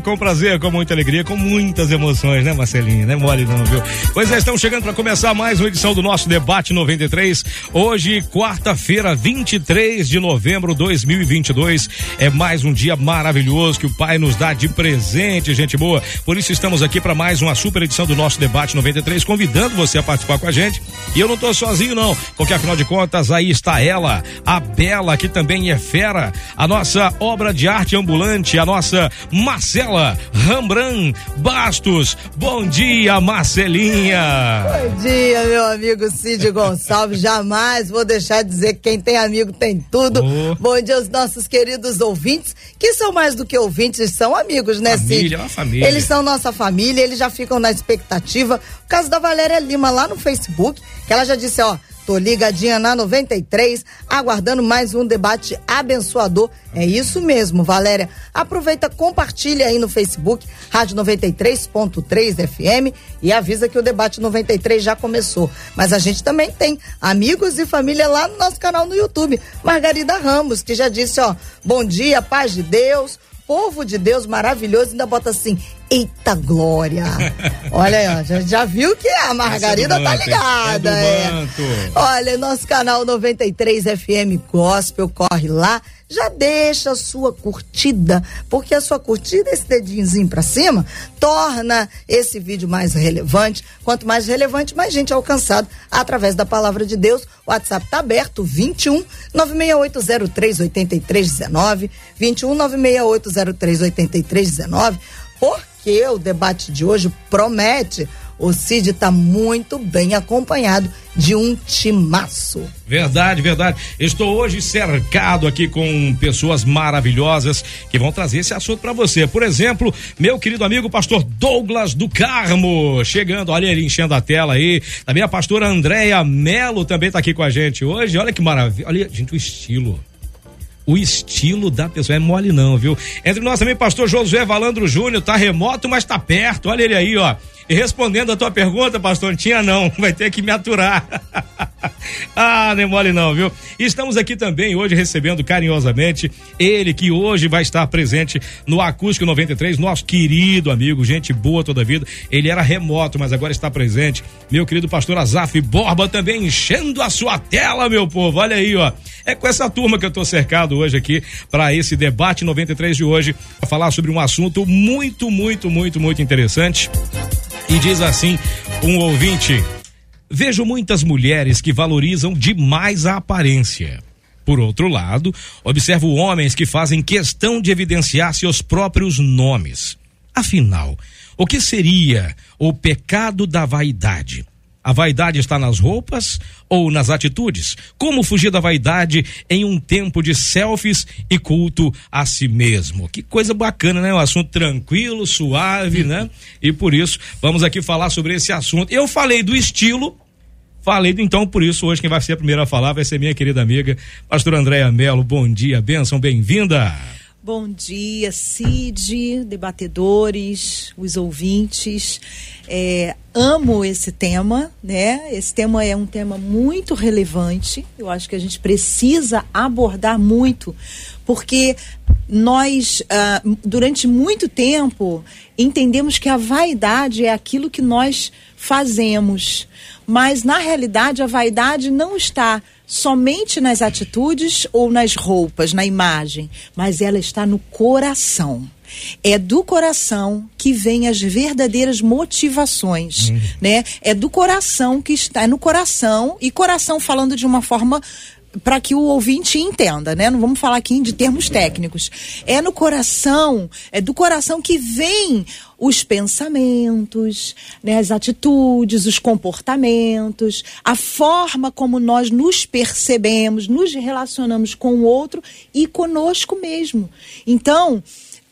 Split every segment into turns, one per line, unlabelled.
com prazer, com muita alegria, com muitas emoções, né, Marcelinho? Não é mole não, viu? Pois é, estamos chegando para começar mais uma edição do nosso Debate 93. Hoje, quarta-feira, 23 de novembro de 2022. É mais um dia maravilhoso que o Pai nos dá de presente, gente boa. Por isso estamos aqui para mais uma super edição do nosso Debate 93, convidando você a participar com a gente. E eu não estou sozinho, não, porque afinal de contas, aí está ela, a Bela, que também é fera, a nossa obra de arte ambulante, a nossa Marcela Rambran Bastos. Bom dia, Marcelinha.
Bom dia, meu amigo Cid Gonçalves. Jamais vou deixar de dizer que quem tem amigo tem tudo. Oh. Bom dia aos nossos queridos ouvintes, que são mais do que ouvintes, são amigos, né,
família,
Cid?
Uma família.
Eles são nossa família, eles já ficam na expectativa. O caso da Valéria Lima lá no Facebook, que ela já disse, ó, Tô ligadinha na 93, aguardando mais um debate abençoador. É isso mesmo, Valéria. Aproveita, compartilha aí no Facebook, Rádio 93.3 FM e avisa que o debate 93 já começou. Mas a gente também tem amigos e família lá no nosso canal no YouTube. Margarida Ramos, que já disse, ó, bom dia, paz de Deus, povo de Deus maravilhoso, ainda bota assim, Eita glória! Olha aí, ó, já, já, viu que a Margarida tá ligada. É, é. Olha, nosso canal 93 FM Gospel, corre lá, já deixa a sua curtida, porque a sua curtida, esse dedinhozinho pra cima, torna esse vídeo mais relevante. Quanto mais relevante, mais gente é alcançado através da palavra de Deus. O WhatsApp tá aberto, 21 96803 8319, 21 96803 8319. Por porque o debate de hoje promete. O Cid está muito bem acompanhado de um timaço.
Verdade, verdade. Estou hoje cercado aqui com pessoas maravilhosas que vão trazer esse assunto para você. Por exemplo, meu querido amigo pastor Douglas do Carmo, chegando, olha ele enchendo a tela aí. Também a pastora Andréia Melo também está aqui com a gente hoje. Olha que maravilha. Olha, gente, o estilo o estilo da pessoa. É mole não, viu? Entre nós também, pastor Josué Valandro Júnior, tá remoto, mas tá perto. Olha ele aí, ó. E respondendo a tua pergunta, pastor, não tinha não, vai ter que me aturar. ah, nem mole não, viu? Estamos aqui também hoje recebendo carinhosamente ele que hoje vai estar presente no Acústico 93, nosso querido amigo, gente boa toda a vida. Ele era remoto, mas agora está presente. Meu querido pastor Azaf Borba também enchendo a sua tela, meu povo. Olha aí, ó. É com essa turma que eu estou cercado hoje aqui para esse debate 93 de hoje, para falar sobre um assunto muito, muito, muito, muito interessante. E diz assim um ouvinte: Vejo muitas mulheres que valorizam demais a aparência. Por outro lado, observo homens que fazem questão de evidenciar seus próprios nomes. Afinal, o que seria o pecado da vaidade? A vaidade está nas roupas ou nas atitudes? Como fugir da vaidade em um tempo de selfies e culto a si mesmo? Que coisa bacana, né? Um assunto tranquilo, suave, né? E por isso vamos aqui falar sobre esse assunto. Eu falei do estilo, Falei, então, por isso, hoje quem vai ser a primeira a falar vai ser minha querida amiga, pastora Andréa Melo. Bom dia, bênção, bem-vinda.
Bom dia, Cid, debatedores, os ouvintes. É, amo esse tema, né? Esse tema é um tema muito relevante. Eu acho que a gente precisa abordar muito, porque nós, uh, durante muito tempo, entendemos que a vaidade é aquilo que nós fazemos. Mas, na realidade, a vaidade não está somente nas atitudes ou nas roupas, na imagem, mas ela está no coração. É do coração que vêm as verdadeiras motivações, uhum. né? É do coração que está, é no coração, e coração falando de uma forma para que o ouvinte entenda, né? Não vamos falar aqui de termos técnicos. É no coração, é do coração que vem os pensamentos, né, as atitudes, os comportamentos, a forma como nós nos percebemos, nos relacionamos com o outro e conosco mesmo. Então,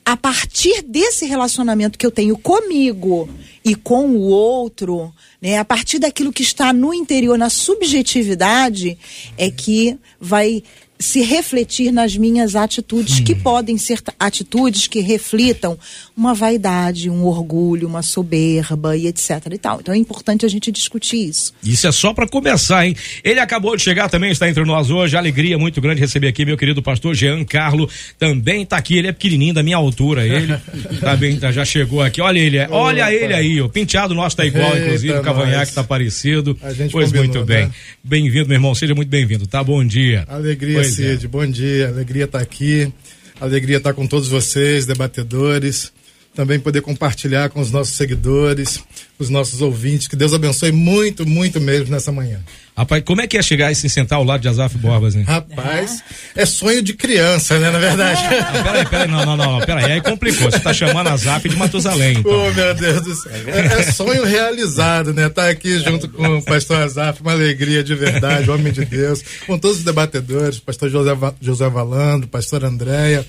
a partir desse relacionamento que eu tenho comigo e com o outro, né, a partir daquilo que está no interior, na subjetividade, é que vai se refletir nas minhas atitudes, hum. que podem ser atitudes que reflitam uma vaidade, um orgulho, uma soberba e etc e tal. Então é importante a gente discutir isso.
Isso é só para começar, hein? Ele acabou de chegar também, está entre nós hoje. Alegria muito grande receber aqui meu querido pastor Jean Carlo. Também está aqui, ele é pequenininho da minha altura, ele. tá bem, tá, já chegou aqui. Olha ele, olha Opa. ele aí, o penteado nosso tá igual, Eita inclusive, o cavanhaque tá parecido. pois combinou, muito bem. Né? Bem-vindo, meu irmão, seja muito bem-vindo, tá? Bom dia.
Alegria, pois é. Cid, bom dia. Alegria estar tá aqui. Alegria estar tá com todos vocês, debatedores também poder compartilhar com os nossos seguidores, os nossos ouvintes. Que Deus abençoe muito, muito mesmo nessa manhã.
Rapaz, como é que é chegar e se sentar ao lado de Azaf Borbas, hein?
Rapaz, é sonho de criança, né, na verdade.
Não, peraí, peraí, não, não, não, peraí, aí complicou. Você tá chamando Azaf de Matusalém, então.
Oh, meu Deus do céu. É, é sonho realizado, né? Tá aqui junto com o pastor Azaf, uma alegria de verdade, homem de Deus, com todos os debatedores, pastor José, José Valando, pastor Andréia,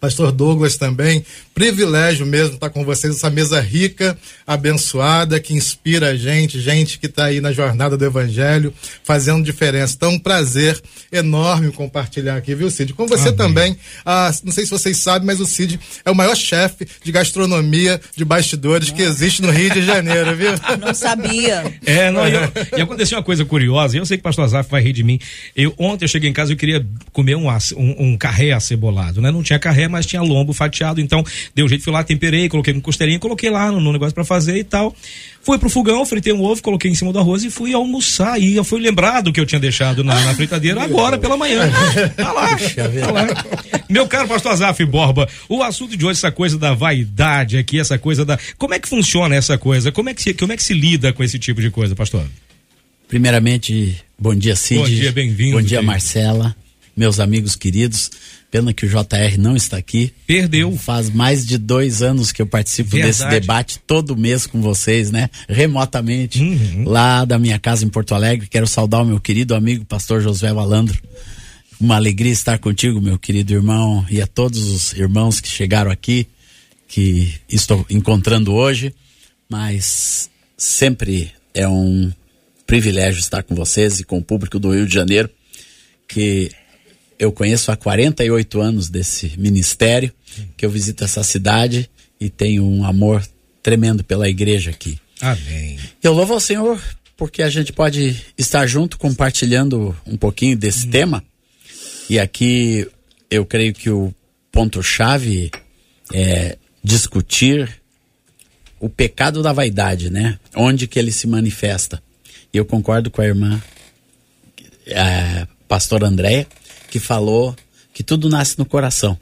Pastor Douglas também, privilégio mesmo estar com vocês, essa mesa rica, abençoada, que inspira a gente, gente que está aí na jornada do Evangelho, fazendo diferença. Então, um prazer enorme compartilhar aqui, viu, Cid? Com você Amém. também, ah, não sei se vocês sabem, mas o Cid é o maior chefe de gastronomia de bastidores que existe no Rio de Janeiro, viu?
Não sabia.
É, não, eu, e aconteceu uma coisa curiosa, eu sei que o pastor Azaf vai rir de mim. Eu, ontem eu cheguei em casa e eu queria comer um, um, um carré acebolado, né? Não tinha carré, mas tinha lombo fatiado. Então, deu jeito, fui lá, temperei, coloquei com costelinha, coloquei lá no, no negócio para fazer e tal. Fui pro fogão, fritei um ovo, coloquei em cima do arroz e fui almoçar. E eu fui lembrado que eu tinha deixado na, na fritadeira agora pela manhã. Tá lá, tá lá. Meu caro pastor Azaf Borba, o assunto de hoje, essa coisa da vaidade aqui, essa coisa da. Como é que funciona essa coisa? Como é que se, como é que se lida com esse tipo de coisa, pastor?
Primeiramente, bom dia, Cid.
Bom dia, bem-vindo.
Bom dia, Marcela meus amigos queridos. Pena que o JR não está aqui.
Perdeu.
Faz mais de dois anos que eu participo Verdade. desse debate todo mês com vocês, né? Remotamente, uhum. lá da minha casa em Porto Alegre. Quero saudar o meu querido amigo, pastor Josué Valandro. Uma alegria estar contigo, meu querido irmão, e a todos os irmãos que chegaram aqui, que estou encontrando hoje. Mas sempre é um privilégio estar com vocês e com o público do Rio de Janeiro, que eu conheço há 48 anos desse ministério, que eu visito essa cidade e tenho um amor tremendo pela igreja aqui.
Amém.
Eu louvo ao Senhor porque a gente pode estar junto compartilhando um pouquinho desse hum. tema. E aqui eu creio que o ponto-chave é discutir o pecado da vaidade, né? Onde que ele se manifesta. E eu concordo com a irmã a pastora Andréia que falou que tudo nasce no coração.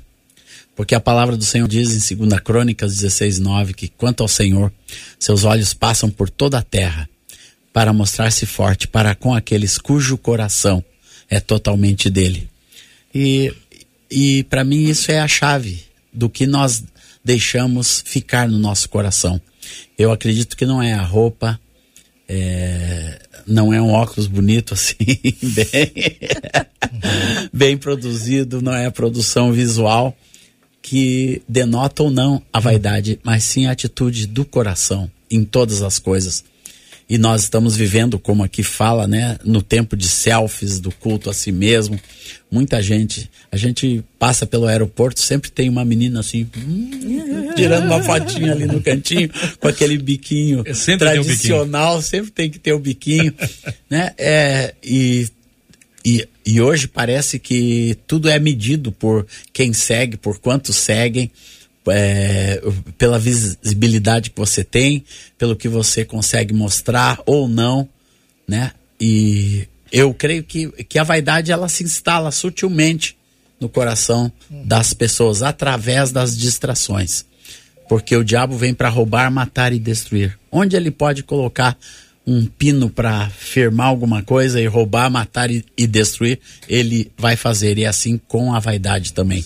Porque a palavra do Senhor diz em 2 Crônicas 16, 9 que quanto ao Senhor, seus olhos passam por toda a terra para mostrar-se forte para com aqueles cujo coração é totalmente dele. E, e para mim isso é a chave do que nós deixamos ficar no nosso coração. Eu acredito que não é a roupa, é, não é um óculos bonito assim, bem, bem produzido, não é a produção visual que denota ou não a vaidade, mas sim a atitude do coração em todas as coisas. E nós estamos vivendo, como aqui fala, né, no tempo de selfies, do culto a si mesmo. Muita gente, a gente passa pelo aeroporto, sempre tem uma menina assim, hum, tirando uma fotinha ali no cantinho, com aquele biquinho sempre tradicional, tem biquinho. sempre tem que ter o biquinho, né? É, e, e, e hoje parece que tudo é medido por quem segue, por quantos seguem é, pela visibilidade que você tem, pelo que você consegue mostrar ou não, né? E eu creio que, que a vaidade ela se instala sutilmente no coração das pessoas através das distrações. Porque o diabo vem para roubar, matar e destruir. Onde ele pode colocar um pino para firmar alguma coisa e roubar, matar e, e destruir, ele vai fazer. E é assim com a vaidade também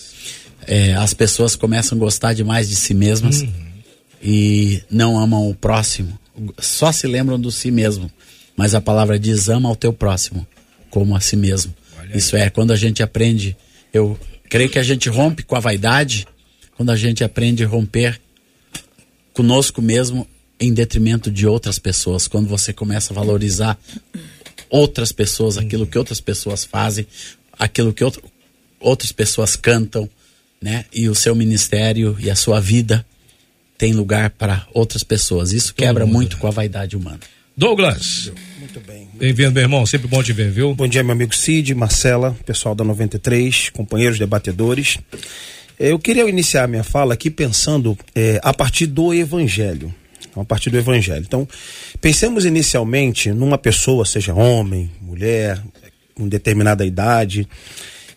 é, as pessoas começam a gostar demais de si mesmas uhum. e não amam o próximo. Só se lembram do si mesmo. Mas a palavra diz: ama ao teu próximo como a si mesmo. Isso é, quando a gente aprende, eu creio que a gente rompe com a vaidade quando a gente aprende a romper conosco mesmo em detrimento de outras pessoas, quando você começa a valorizar outras pessoas, aquilo que outras pessoas fazem, aquilo que outro, outras pessoas cantam, né? E o seu ministério e a sua vida tem lugar para outras pessoas. Isso quebra muito com a vaidade humana.
Douglas.
Muito bem.
Bem-vindo, meu irmão. Sempre bom te ver, viu?
Bom dia, meu amigo Cid, Marcela, pessoal da 93, companheiros debatedores. Eu queria iniciar minha fala aqui pensando é, a partir do Evangelho. A partir do Evangelho. Então, pensemos inicialmente numa pessoa, seja homem, mulher, com determinada idade,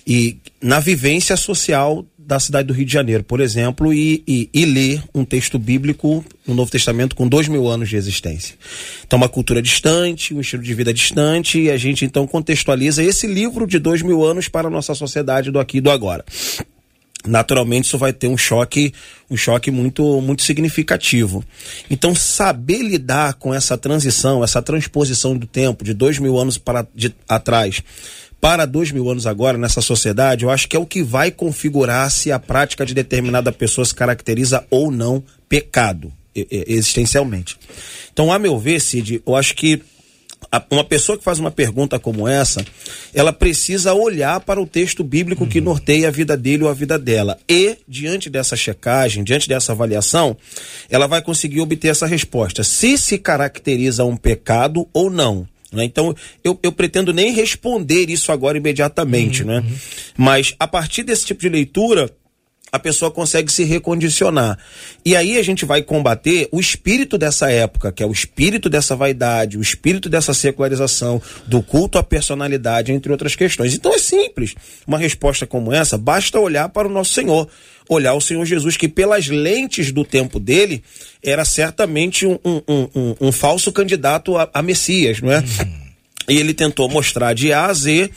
e na vivência social da cidade do Rio de Janeiro, por exemplo, e, e, e, ler um texto bíblico no Novo Testamento com dois mil anos de existência. Então, uma cultura distante, um estilo de vida distante, e a gente então contextualiza esse livro de dois mil anos para a nossa sociedade do aqui e do agora. Naturalmente, isso vai ter um choque, um choque muito, muito significativo. Então, saber lidar com essa transição, essa transposição do tempo de dois mil anos para de, atrás para dois mil anos agora nessa sociedade, eu acho que é o que vai configurar se a prática de determinada pessoa se caracteriza ou não pecado existencialmente. Então, a meu ver, Cid, eu acho que uma pessoa que faz uma pergunta como essa, ela precisa olhar para o texto bíblico que uhum. norteia a vida dele ou a vida dela. E, diante dessa checagem, diante dessa avaliação, ela vai conseguir obter essa resposta. Se se caracteriza um pecado ou não. Né? Então, eu, eu pretendo nem responder isso agora imediatamente, uhum, né? Uhum. Mas, a partir desse tipo de leitura, a pessoa consegue se recondicionar. E aí a gente vai combater o espírito dessa época, que é o espírito dessa vaidade, o espírito dessa secularização, do culto à personalidade, entre outras questões. Então é simples. Uma resposta como essa, basta olhar para o nosso Senhor. Olhar o Senhor Jesus, que pelas lentes do tempo dele, era certamente um, um, um, um falso candidato a, a Messias, não é? Uhum. E ele tentou mostrar de A a Z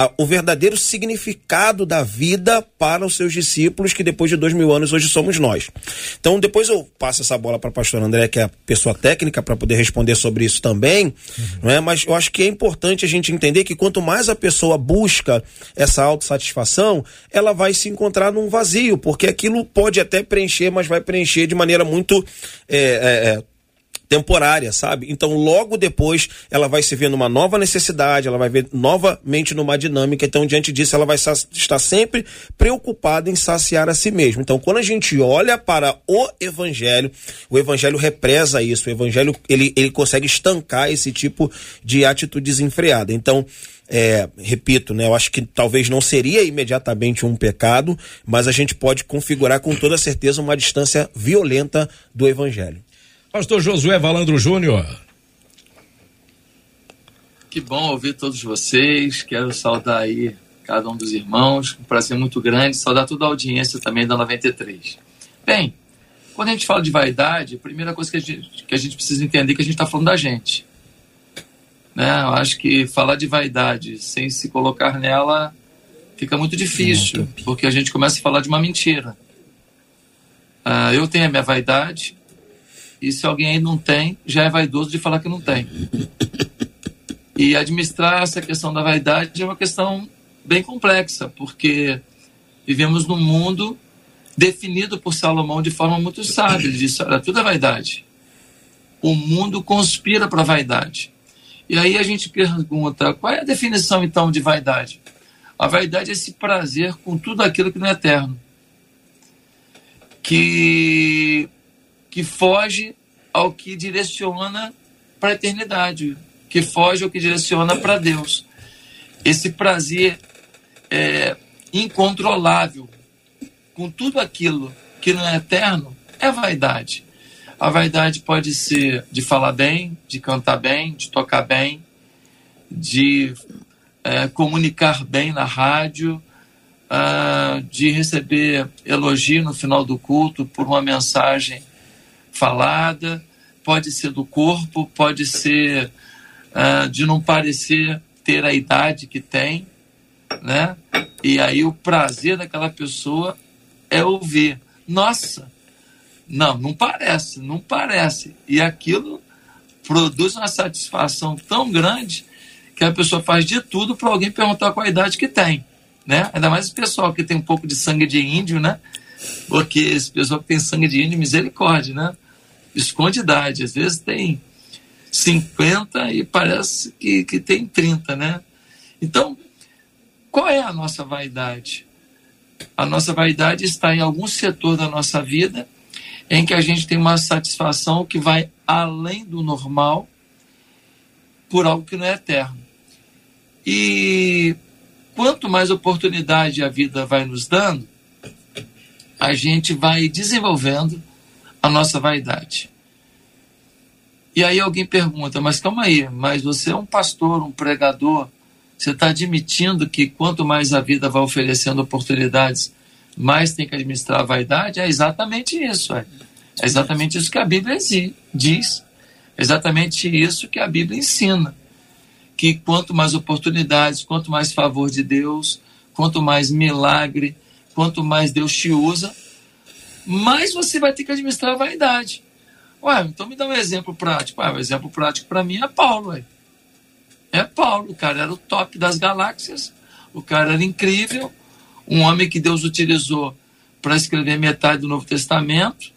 a, o verdadeiro significado da vida para os seus discípulos, que depois de dois mil anos hoje somos nós. Então, depois eu passo essa bola para o pastor André, que é a pessoa técnica, para poder responder sobre isso também. Uhum. Não é? Mas eu acho que é importante a gente entender que quanto mais a pessoa busca essa autossatisfação, ela vai se encontrar num vazio, porque aquilo pode até preencher, mas vai preencher de maneira muito é, é, é temporária, sabe? Então, logo depois, ela vai se ver numa nova necessidade, ela vai ver novamente numa dinâmica. Então, diante disso, ela vai estar sempre preocupada em saciar a si mesma. Então, quando a gente olha para o evangelho, o evangelho represa isso. O evangelho, ele, ele consegue estancar esse tipo de atitude desenfreada. Então, é, repito, né, eu acho que talvez não seria imediatamente um pecado, mas a gente pode configurar com toda certeza uma distância violenta do evangelho.
Pastor Josué Valandro Júnior.
Que bom ouvir todos vocês. Quero saudar aí cada um dos irmãos. Um prazer muito grande. Saudar toda a audiência também da 93. Bem, quando a gente fala de vaidade, a primeira coisa que a gente, que a gente precisa entender é que a gente está falando da gente. Né? Eu acho que falar de vaidade sem se colocar nela fica muito difícil, porque a gente começa a falar de uma mentira. Uh, eu tenho a minha vaidade, e se alguém aí não tem, já é vaidoso de falar que não tem. E administrar essa questão da vaidade é uma questão bem complexa, porque vivemos num mundo definido por Salomão de forma muito sábia. Ele disse: olha, tudo é vaidade. O mundo conspira para a vaidade. E aí a gente pergunta: qual é a definição então de vaidade? A vaidade é esse prazer com tudo aquilo que não é eterno. Que que foge ao que direciona para a eternidade, que foge ao que direciona para Deus. Esse prazer é, incontrolável com tudo aquilo que não é eterno é vaidade. A vaidade pode ser de falar bem, de cantar bem, de tocar bem, de é, comunicar bem na rádio, uh, de receber elogio no final do culto por uma mensagem falada, pode ser do corpo, pode ser uh, de não parecer ter a idade que tem, né? E aí o prazer daquela pessoa é ouvir, nossa, não, não parece, não parece. E aquilo produz uma satisfação tão grande que a pessoa faz de tudo para alguém perguntar qual a idade que tem, né? Ainda mais o pessoal que tem um pouco de sangue de índio, né? Porque esse pessoal que tem sangue de índio, misericórdia, né? Esconde idade. Às vezes tem 50 e parece que, que tem 30, né? Então, qual é a nossa vaidade? A nossa vaidade está em algum setor da nossa vida em que a gente tem uma satisfação que vai além do normal por algo que não é eterno. E quanto mais oportunidade a vida vai nos dando, a gente vai desenvolvendo a nossa vaidade. E aí alguém pergunta, mas calma aí, mas você é um pastor, um pregador, você está admitindo que quanto mais a vida vai oferecendo oportunidades, mais tem que administrar a vaidade? É exatamente isso. É, é exatamente isso que a Bíblia diz. É exatamente isso que a Bíblia ensina. Que quanto mais oportunidades, quanto mais favor de Deus, quanto mais milagre, quanto mais Deus te usa, mais você vai ter que administrar a vaidade. Ué, então me dá um exemplo prático. Ué, um exemplo prático para mim é Paulo. Ué. É Paulo, o cara era o top das galáxias, o cara era incrível, um homem que Deus utilizou para escrever metade do Novo Testamento,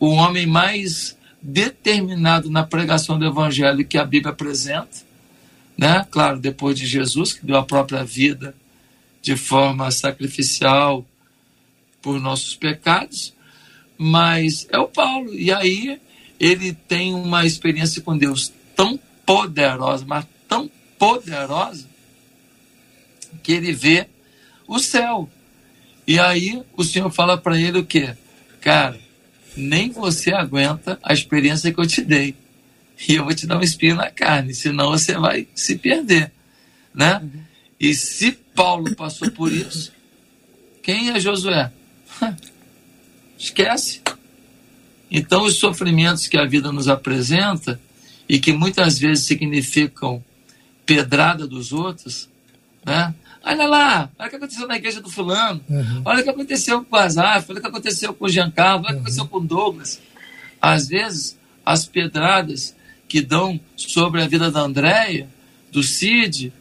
o homem mais determinado na pregação do Evangelho que a Bíblia apresenta, né? Claro, depois de Jesus, que deu a própria vida de forma sacrificial por nossos pecados, mas é o Paulo. E aí ele tem uma experiência com Deus tão poderosa, mas tão poderosa, que ele vê o céu. E aí o Senhor fala para ele o quê? Cara, nem você aguenta a experiência que eu te dei. E eu vou te dar um espinho na carne, senão você vai se perder. Né? Uhum. E se Paulo passou por isso, quem é Josué? Esquece. Então, os sofrimentos que a vida nos apresenta e que muitas vezes significam pedrada dos outros, né? Olha lá, olha o que aconteceu na igreja do fulano, uhum. olha o que aconteceu com o Azaf, olha o que aconteceu com o Giancarlo, olha o que aconteceu com o Douglas. Às vezes, as pedradas que dão sobre a vida da Andréia, do Cid,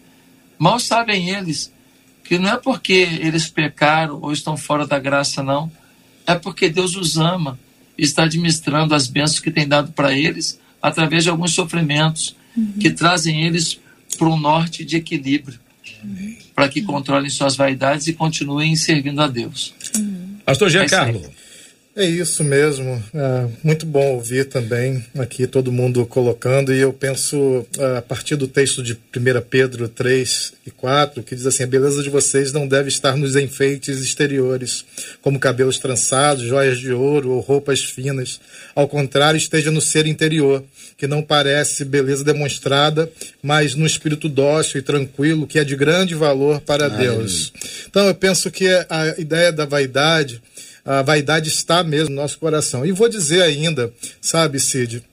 mal sabem eles que não é porque eles pecaram ou estão fora da graça, não. É porque Deus os ama e está administrando as bênçãos que tem dado para eles através de alguns sofrimentos uhum. que trazem eles para um norte de equilíbrio, uhum. para que controlem suas vaidades e continuem servindo a Deus.
Uhum. Pastor Giancarlo. É
é isso mesmo. É muito bom ouvir também aqui todo mundo colocando. E eu penso, é, a partir do texto de 1 Pedro 3 e 4, que diz assim: A beleza de vocês não deve estar nos enfeites exteriores, como cabelos trançados, joias de ouro ou roupas finas. Ao contrário, esteja no ser interior, que não parece beleza demonstrada, mas no espírito dócil e tranquilo, que é de grande valor para Ai. Deus. Então, eu penso que a ideia da vaidade a vaidade está mesmo no nosso coração. E vou dizer ainda, sabe, Cid,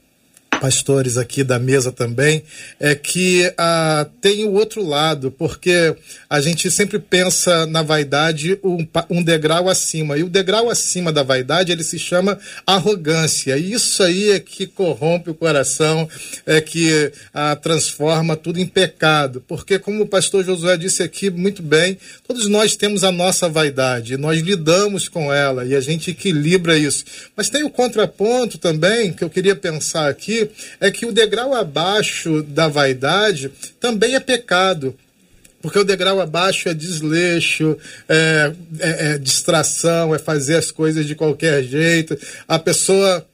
pastores aqui da mesa também, é que ah, tem o outro lado, porque a gente sempre pensa na vaidade um, um, degrau acima, e o degrau acima da vaidade ele se chama arrogância, e isso aí é que corrompe o coração, é que ah, transforma tudo em pecado, porque como o pastor Josué disse aqui muito bem, todos nós temos a nossa vaidade, nós lidamos com ela e a gente equilibra isso, mas tem o contraponto também que eu queria pensar aqui, é que o degrau abaixo da vaidade também é pecado. Porque o degrau abaixo é desleixo, é, é, é distração, é fazer as coisas de qualquer jeito. A pessoa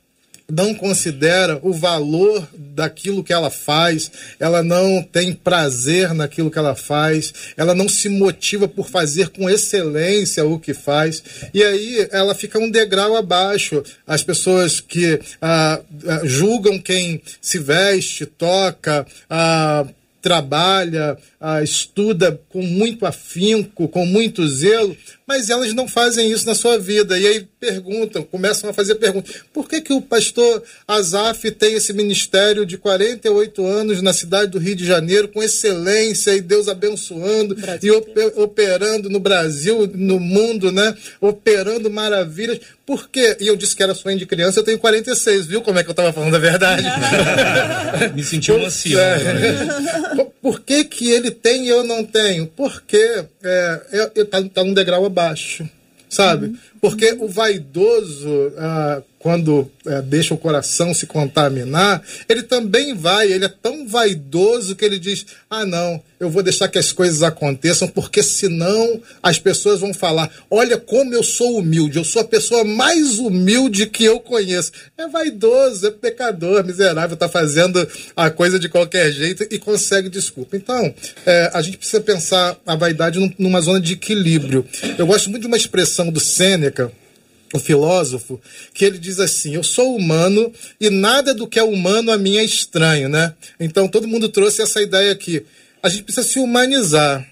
não considera o valor daquilo que ela faz, ela não tem prazer naquilo que ela faz, ela não se motiva por fazer com excelência o que faz, e aí ela fica um degrau abaixo. As pessoas que ah, ah julgam quem se veste, toca, ah, trabalha, ah, estuda com muito afinco, com muito zelo, mas elas não fazem isso na sua vida. E aí perguntam, começam a fazer perguntas: por que, que o pastor Azaf tem esse ministério de 48 anos na cidade do Rio de Janeiro, com excelência e Deus abençoando Brasil. e operando no Brasil, no mundo, né? Operando maravilhas. Por quê? E eu disse que era sonho de criança, eu tenho 46, viu como é que eu estava falando a verdade?
Me senti um ancião.
É. Por que, que ele tem e eu não tenho? Porque é, está é, tá num degrau abaixo sabe? Uhum. Porque o vaidoso, ah, quando é, deixa o coração se contaminar, ele também vai, ele é tão vaidoso que ele diz: ah, não, eu vou deixar que as coisas aconteçam, porque senão as pessoas vão falar: olha como eu sou humilde, eu sou a pessoa mais humilde que eu conheço. É vaidoso, é pecador, miserável, está fazendo a coisa de qualquer jeito e consegue desculpa. Então, é, a gente precisa pensar a vaidade numa zona de equilíbrio. Eu gosto muito de uma expressão do Sêneca o filósofo, que ele diz assim: Eu sou humano e nada do que é humano a mim é estranho, né? Então todo mundo trouxe essa ideia aqui. A gente precisa se humanizar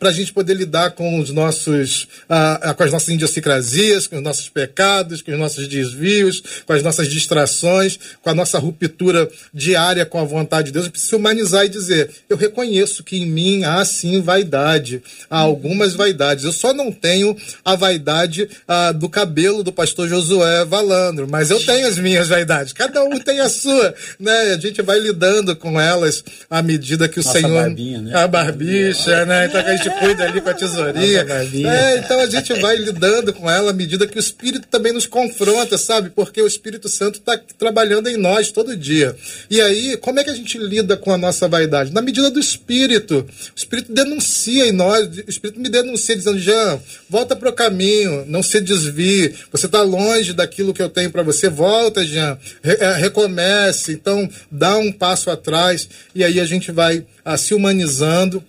para a gente poder lidar com os nossos, ah, com as nossas idiosincrasias, com os nossos pecados, com os nossos desvios, com as nossas distrações, com a nossa ruptura diária com a vontade de Deus. Eu preciso humanizar e dizer: eu reconheço que em mim há sim vaidade, há algumas vaidades. Eu só não tenho a vaidade ah, do cabelo do pastor Josué Valandro, mas eu tenho as minhas vaidades. Cada um tem a sua, né? A gente vai lidando com elas à medida que o
Nossa
Senhor,
barbinha, né?
a barbicha, né? Então a gente cuida ali com a tesourinha. É, então a gente vai lidando com ela à medida que o Espírito também nos confronta, sabe? Porque o Espírito Santo está trabalhando em nós todo dia. E aí, como é que a gente lida com a nossa vaidade? Na medida do Espírito. O Espírito denuncia em nós, o Espírito me denuncia dizendo, Jean, volta para o caminho, não se desvie, você está longe daquilo que eu tenho para você, volta, Jean, Re é, recomece, então dá um passo atrás, e aí a gente vai ah, se humanizando,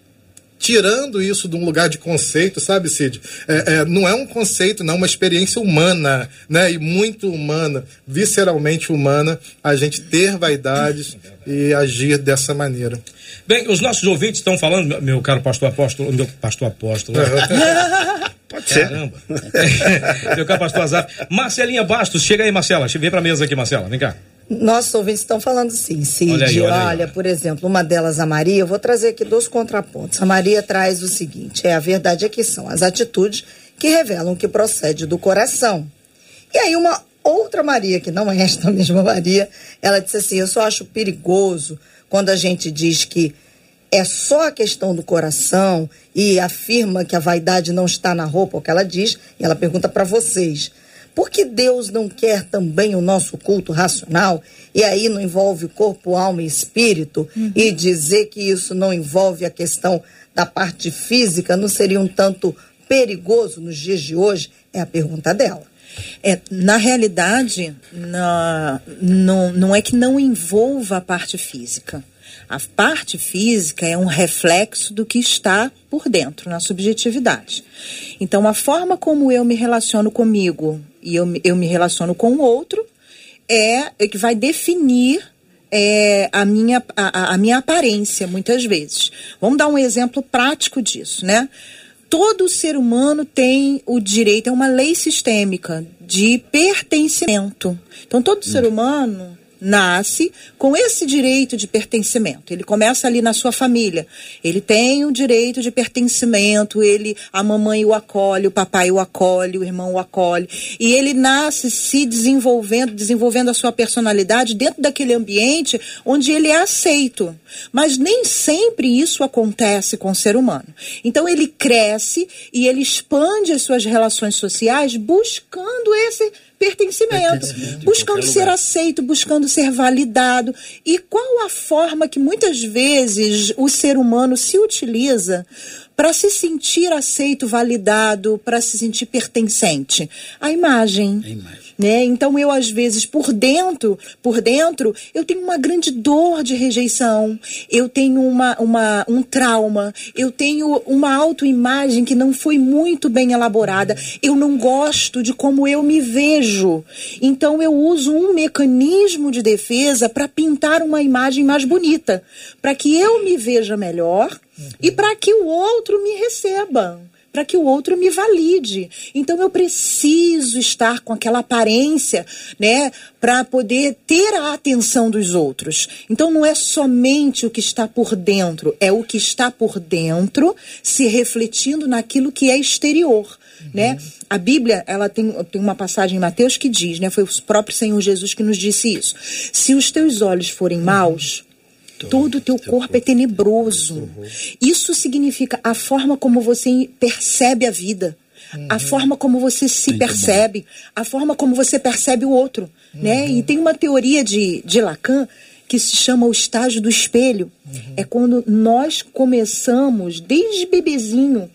tirando isso de um lugar de conceito, sabe, Cid? É, é, não é um conceito, não, é uma experiência humana, né? E muito humana, visceralmente humana, a gente ter vaidades e agir dessa maneira.
Bem, os nossos ouvintes estão falando, meu caro pastor apóstolo, meu pastor apóstolo.
Pode ser.
Caramba. meu caro pastor Azar. Marcelinha Bastos, chega aí, Marcela. Vem pra mesa aqui, Marcela. Vem cá.
Nossos ouvintes estão falando sim, Cid.
Olha aí, olha
olha,
aí.
por exemplo, uma delas, a Maria, eu vou trazer aqui dois contrapontos. A Maria traz o seguinte: é a verdade é que são as atitudes que revelam que procede do coração. E aí, uma outra Maria, que não é esta mesma Maria, ela disse assim: Eu só acho perigoso quando a gente diz que é só a questão do coração e afirma que a vaidade não está na roupa, o que ela diz, e ela pergunta para vocês. Por que Deus não quer também o nosso culto racional? E aí não envolve corpo, alma e espírito? E dizer que isso não envolve a questão da parte física não seria um tanto perigoso nos dias de hoje? É a pergunta dela.
É, na realidade, na- não, não é que não envolva a parte física. A parte física é um reflexo do que está por dentro, na subjetividade. Então, a forma como eu me relaciono comigo e eu, me- eu me relaciono com o outro é, é que vai definir é, a, minha, a, a- minha aparência, muitas vezes. Vamos dar um exemplo prático disso, né? Todo ser humano tem o direito, é uma lei sistêmica de pertencimento. Então, todo ser humano nasce com esse direito de pertencimento. Ele começa ali na sua família. Ele tem o direito de pertencimento, ele a mamãe o acolhe, o papai o acolhe, o irmão o acolhe, e ele nasce se desenvolvendo, desenvolvendo a sua personalidade dentro daquele ambiente onde ele é aceito. Mas nem sempre isso acontece com o ser humano. Então ele cresce e ele expande as suas relações sociais buscando esse pertencimento,
Pertencimento
buscando ser
lugar.
aceito, buscando ser validado. E qual a forma que muitas vezes o ser humano se utiliza para se sentir aceito, validado, para se sentir pertencente? A imagem.
A imagem.
Né? Então eu às vezes por dentro, por dentro, eu tenho uma grande dor de rejeição, eu tenho uma, uma, um trauma, eu tenho uma autoimagem que não foi muito bem elaborada, eu não gosto de como eu me vejo. Então eu uso um mecanismo de defesa para pintar uma imagem mais bonita, para que eu me veja melhor e para que o outro me receba para que o outro me valide. Então eu preciso estar com aquela aparência, né, para poder ter a atenção dos outros. Então não é somente o que está por dentro, é o que está por dentro se refletindo naquilo que é exterior. Né? A Bíblia ela tem, tem uma passagem em Mateus que diz, né, foi o próprio Senhor Jesus que nos disse isso. Se os teus olhos forem maus, Todo o teu corpo é tenebroso. Isso significa a forma como você percebe a vida, a forma como você se
Muito
percebe, a forma como você percebe o outro, né? E tem uma teoria de, de Lacan que se chama o estágio do espelho. É quando nós começamos, desde bebezinho,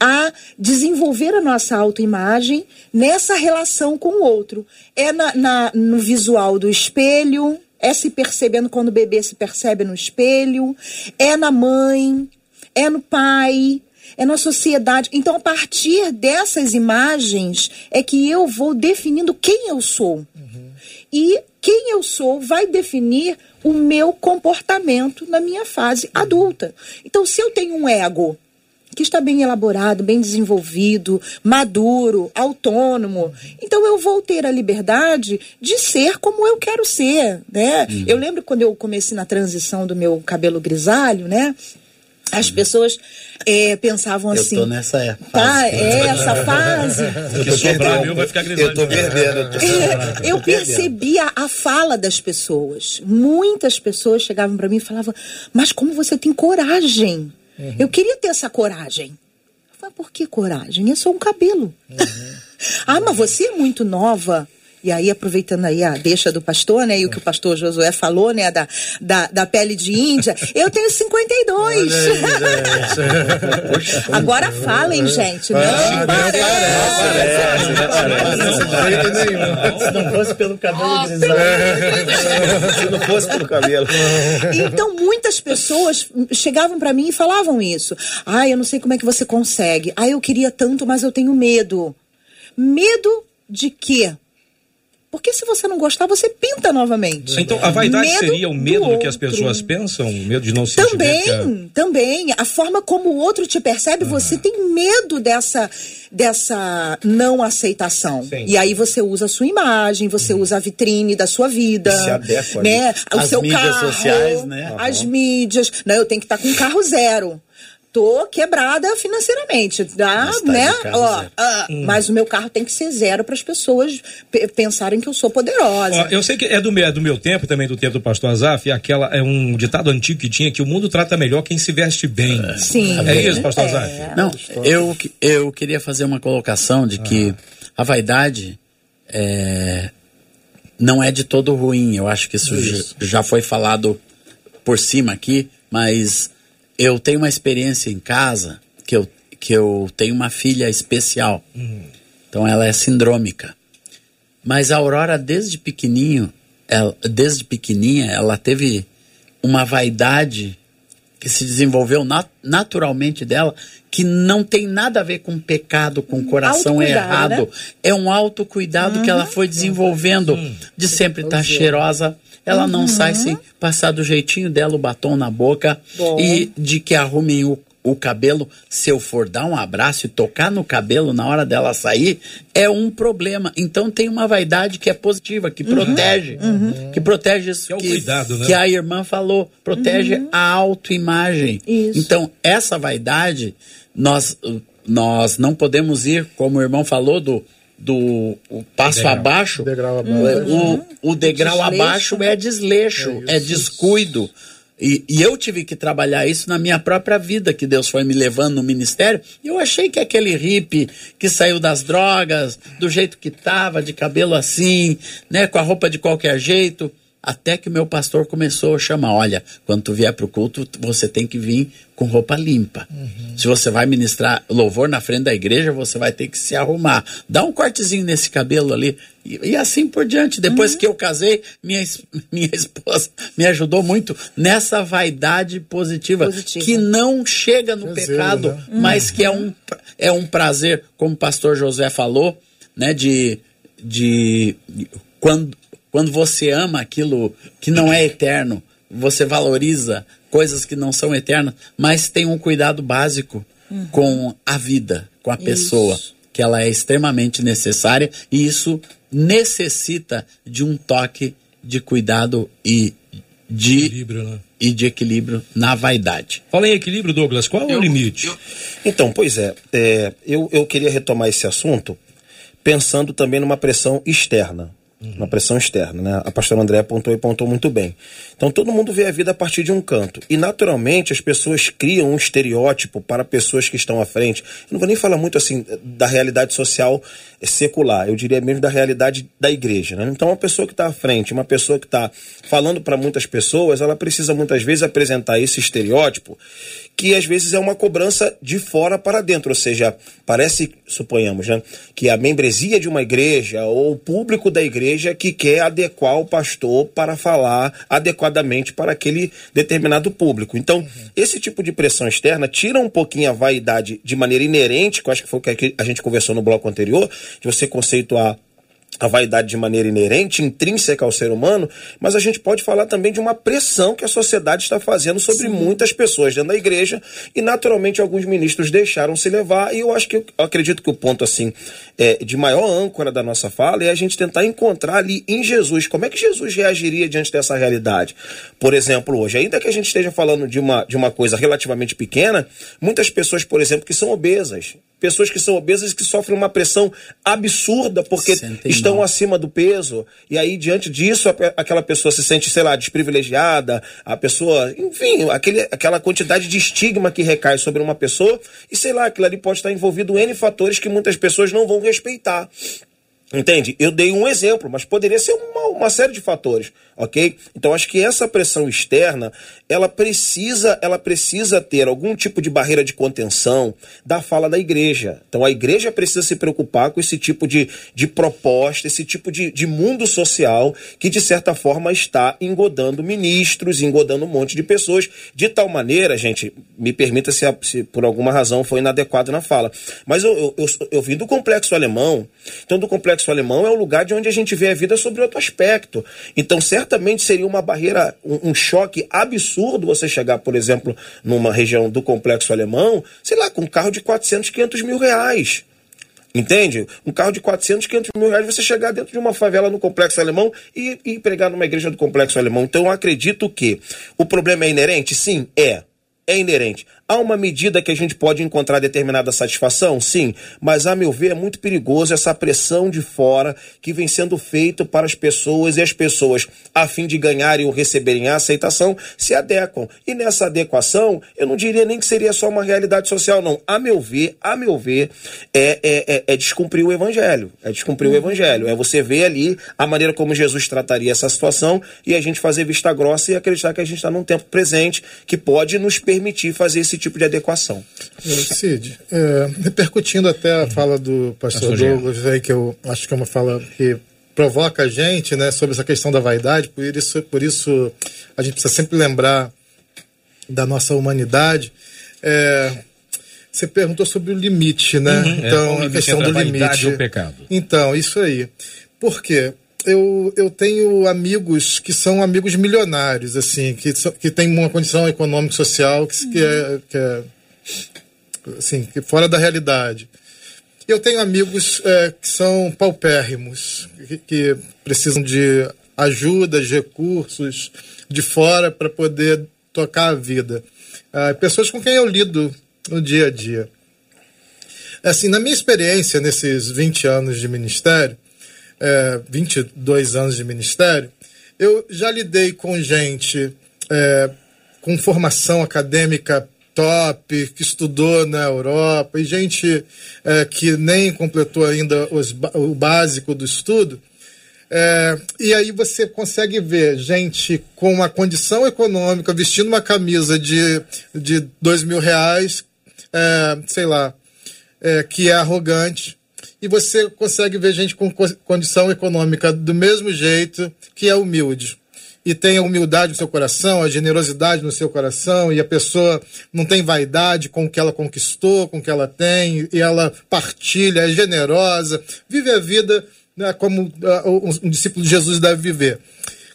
a desenvolver a nossa autoimagem nessa relação com o outro. É na, na- no visual do espelho, é se percebendo quando o bebê se percebe no espelho, é na mãe, é no pai, é na sociedade. Então, a partir dessas imagens é que eu vou definindo quem eu sou. E quem eu sou vai definir o meu comportamento na minha fase adulta. Então, se eu tenho um ego que está bem elaborado, bem desenvolvido, maduro, autônomo. Então eu vou ter a liberdade de ser como eu quero ser, né? Eu lembro quando eu comecei na transição do meu cabelo grisalho, né? As pessoas eh, pensavam
Eu
assim.
tô nessa época.
Tá, é essa fase.
Se sobrar meu, vai ficar grisalho.
Eu tô perdendo. Eu,
É, eu percebia a fala das pessoas. Muitas pessoas chegavam para mim e falavam: Mas como você tem coragem? Eu queria ter essa coragem. Eu falei, por que coragem? É só um cabelo. ah, mas você é muito nova. E aí, aproveitando aí a deixa do pastor, né? E o que o pastor Josué falou, né? Da, da, da pele de Índia. Eu tenho 52. Agora falem, gente. Não,
Se não fosse pelo cabelo grisalho.
se não fosse pelo cabelo.
Então, muitas pessoas chegavam pra mim e falavam isso. Ah, eu não sei como é que você consegue. Ah, eu queria tanto, mas eu tenho medo. Medo de quê? Porque se você não gostar, você pinta novamente.
Então, a vaidade
Medo
seria o medo do, que as pessoas pensam? O medo de não se
Também, também. A forma como o outro te percebe, você tem medo dessa, dessa não aceitação.
Sim.
E aí você usa a sua imagem, você usa a vitrine da sua vida.
Se adequa ali.
né? O
As
seu
mídias
carro,
sociais, né?
As mídias. Não, eu tenho que estar com um carro zero. Tô quebrada financeiramente, tá?
Mas tá
né? Ó, ah, Mas o meu carro tem que ser zero para as pessoas pe- pensarem que eu sou poderosa.
Ó, eu sei que é do meu, é do meu tempo, também do tempo do pastor Azaf, aquela, é um ditado antigo que tinha que o mundo trata melhor quem se veste bem.
Sim.
É isso, pastor
É.
Azaf?
Não, eu, eu queria fazer uma colocação de que a vaidade é, não é de todo ruim. Eu acho que isso, já- já foi falado por cima aqui, mas eu tenho uma experiência em casa que eu, que eu tenho uma filha especial. Então ela é sindrômica. Mas a Aurora, desde pequenininho, ela- desde pequenininha, ela teve uma vaidade que se desenvolveu nat- naturalmente dela, que não tem nada a ver com pecado, com coração
autocuidado,
errado.
né?
É um autocuidado que ela foi desenvolvendo de sempre estar cheirosa. Ela não sai sem passar do jeitinho dela o batom na boca
Bom.
e de que arrumem o, o cabelo. Se eu for dar um abraço e tocar no cabelo na hora dela sair, é um problema. Então tem uma vaidade que é positiva, que protege. Que protege isso
Que é o
que,
cuidado, né?
que a irmã falou. Protege a autoimagem.
Isso.
Então, essa vaidade, nós, nós não podemos ir, como o irmão falou, do, do o passo
Degrau.
abaixo.
Degrau abaixo.
O, o degrau
Desleixo,
abaixo é desleixo, é, descuido. E, e eu tive que trabalhar isso na minha própria vida, que Deus foi me levando no ministério. E eu achei que aquele hippie que saiu das drogas, do jeito que tava, de cabelo assim, né, com a roupa de qualquer jeito, até que o meu pastor começou a chamar: olha, quando tu vier pro culto, você tem que vir com roupa limpa. Se você vai ministrar louvor na frente da igreja, você vai ter que se arrumar. Dá um cortezinho nesse cabelo ali. E, e assim por diante. Depois que eu casei, minha, minha esposa me ajudou muito nessa vaidade positiva,
Positiva.
que não chega no
Prazer,
pecado,
né?
mas que é um, é um prazer, como o pastor José falou, né, de, de quando, quando você ama aquilo que não é eterno, você valoriza coisas que não são eternas, mas tem um cuidado básico com a vida, com a pessoa, que ela é extremamente necessária e isso necessita de um toque de cuidado e de
Equilíbrio, né?
e de equilíbrio na vaidade.
Fala em equilíbrio, Douglas. Qual é o
Eu-
limite?
eu-
Então, pois é, é, eu, eu queria retomar esse assunto pensando também numa pressão externa. Uma pressão externa, né? A pastora André apontou e apontou muito bem. Então todo mundo vê a vida a partir de um canto. E naturalmente as pessoas criam um estereótipo para pessoas que estão à frente. Eu não vou nem falar muito assim da realidade social secular, eu diria mesmo da realidade da igreja. Né? Então uma pessoa que está à frente, uma pessoa que está falando para muitas pessoas, ela precisa muitas vezes apresentar esse estereótipo que às vezes é uma cobrança de fora para dentro, ou seja, parece, suponhamos, né, que a membresia de uma igreja ou o público da igreja que quer adequar o pastor para falar adequadamente para aquele determinado público. Então, uhum. esse tipo de pressão externa tira um pouquinho a vaidade de maneira inerente, que eu acho que foi o que a gente conversou no bloco anterior, de você conceituar a vaidade de maneira inerente, intrínseca ao ser humano, mas a gente pode falar também de uma pressão que a sociedade está fazendo sobre Sim. muitas pessoas dentro da igreja e naturalmente alguns ministros deixaram se levar e eu acho que eu acredito que o ponto assim é, de maior âncora da nossa fala é a gente tentar encontrar ali em Jesus como é que Jesus reagiria diante dessa realidade. Por exemplo, hoje, ainda que a gente esteja falando de uma, de uma coisa relativamente pequena, muitas pessoas, por exemplo, que são obesas, pessoas que são obesas que sofrem uma pressão absurda porque Sentem estão mal. acima do peso. E aí, diante disso, aquela pessoa se sente, sei lá, desprivilegiada, a pessoa, enfim, aquele, aquela quantidade de estigma que recai sobre uma pessoa, e sei lá, aquilo ali pode estar envolvido em N fatores que muitas pessoas não vão respeitar. Entende? Eu dei um exemplo, mas poderia ser uma, uma série de fatores ok? Então acho que essa pressão externa, ela precisa, ela precisa ter algum tipo de barreira de contenção da fala da igreja. Então a igreja precisa se preocupar com esse tipo de, de proposta, esse tipo de, de mundo social que de certa forma está engodando ministros, engodando um monte de pessoas, de tal maneira, gente, me permita se, se por alguma razão foi inadequado na fala, mas eu, eu, eu, eu vim do complexo alemão, então do complexo alemão é o lugar de onde a gente vê a vida sobre outro aspecto. Então, certamente seria uma barreira, um, um, choque absurdo você chegar, por exemplo, numa região do complexo alemão, sei lá, com um carro de 400, 500 mil reais. Entende? Um carro de 400, 500 mil reais, você chegar dentro de uma favela no complexo alemão e, e pregar numa igreja do complexo alemão. Então, eu acredito que o problema é inerente? Sim, é. É inerente. Há uma medida que a gente pode encontrar determinada satisfação? Sim, mas a meu ver é muito perigoso essa pressão de fora que vem sendo feita para as pessoas e as pessoas, a fim de ganharem ou receberem a aceitação, se adequam. E nessa adequação, eu não diria nem que seria só uma realidade social, não. A meu ver, a meu ver, é, é, é, é descumprir o evangelho. É descumprir o evangelho. É você ver ali a maneira como Jesus trataria essa situação e a gente fazer vista grossa e acreditar que a gente está num tempo presente que pode nos permitir fazer esse tipo de adequação.
É, Cid, é, repercutindo até a fala do pastor Douglas, aí, que eu acho que é uma fala que provoca a gente né, sobre essa questão da vaidade, por isso, por isso a gente precisa sempre lembrar da nossa humanidade. É, você perguntou sobre o limite, né? Uhum, então, é, a questão do limite.
O pecado.
Então, isso aí. Por quê? Eu, eu tenho amigos que são amigos milionários, assim, que, que têm uma condição econômica social que, que, é, que é assim, que é fora da realidade. Eu tenho amigos é, que são paupérrimos, que, que precisam de ajuda, de recursos de fora para poder tocar a vida. Ah, pessoas com quem eu lido no dia a dia. Assim, na minha experiência nesses 20 anos de ministério, é, 22 anos de ministério, eu já lidei com gente é, com formação acadêmica top, que estudou na Europa, e gente é, que nem completou ainda os, o básico do estudo. É, e aí você consegue ver gente com uma condição econômica, vestindo uma camisa de, de dois mil reais, é, sei lá, é, que é arrogante, e você consegue ver gente com condição econômica do mesmo jeito, que é humilde. E tem a humildade no seu coração, a generosidade no seu coração, e a pessoa não tem vaidade com o que ela conquistou, com o que ela tem, e ela partilha, é generosa, vive a vida né, como uh, um discípulo de Jesus deve viver.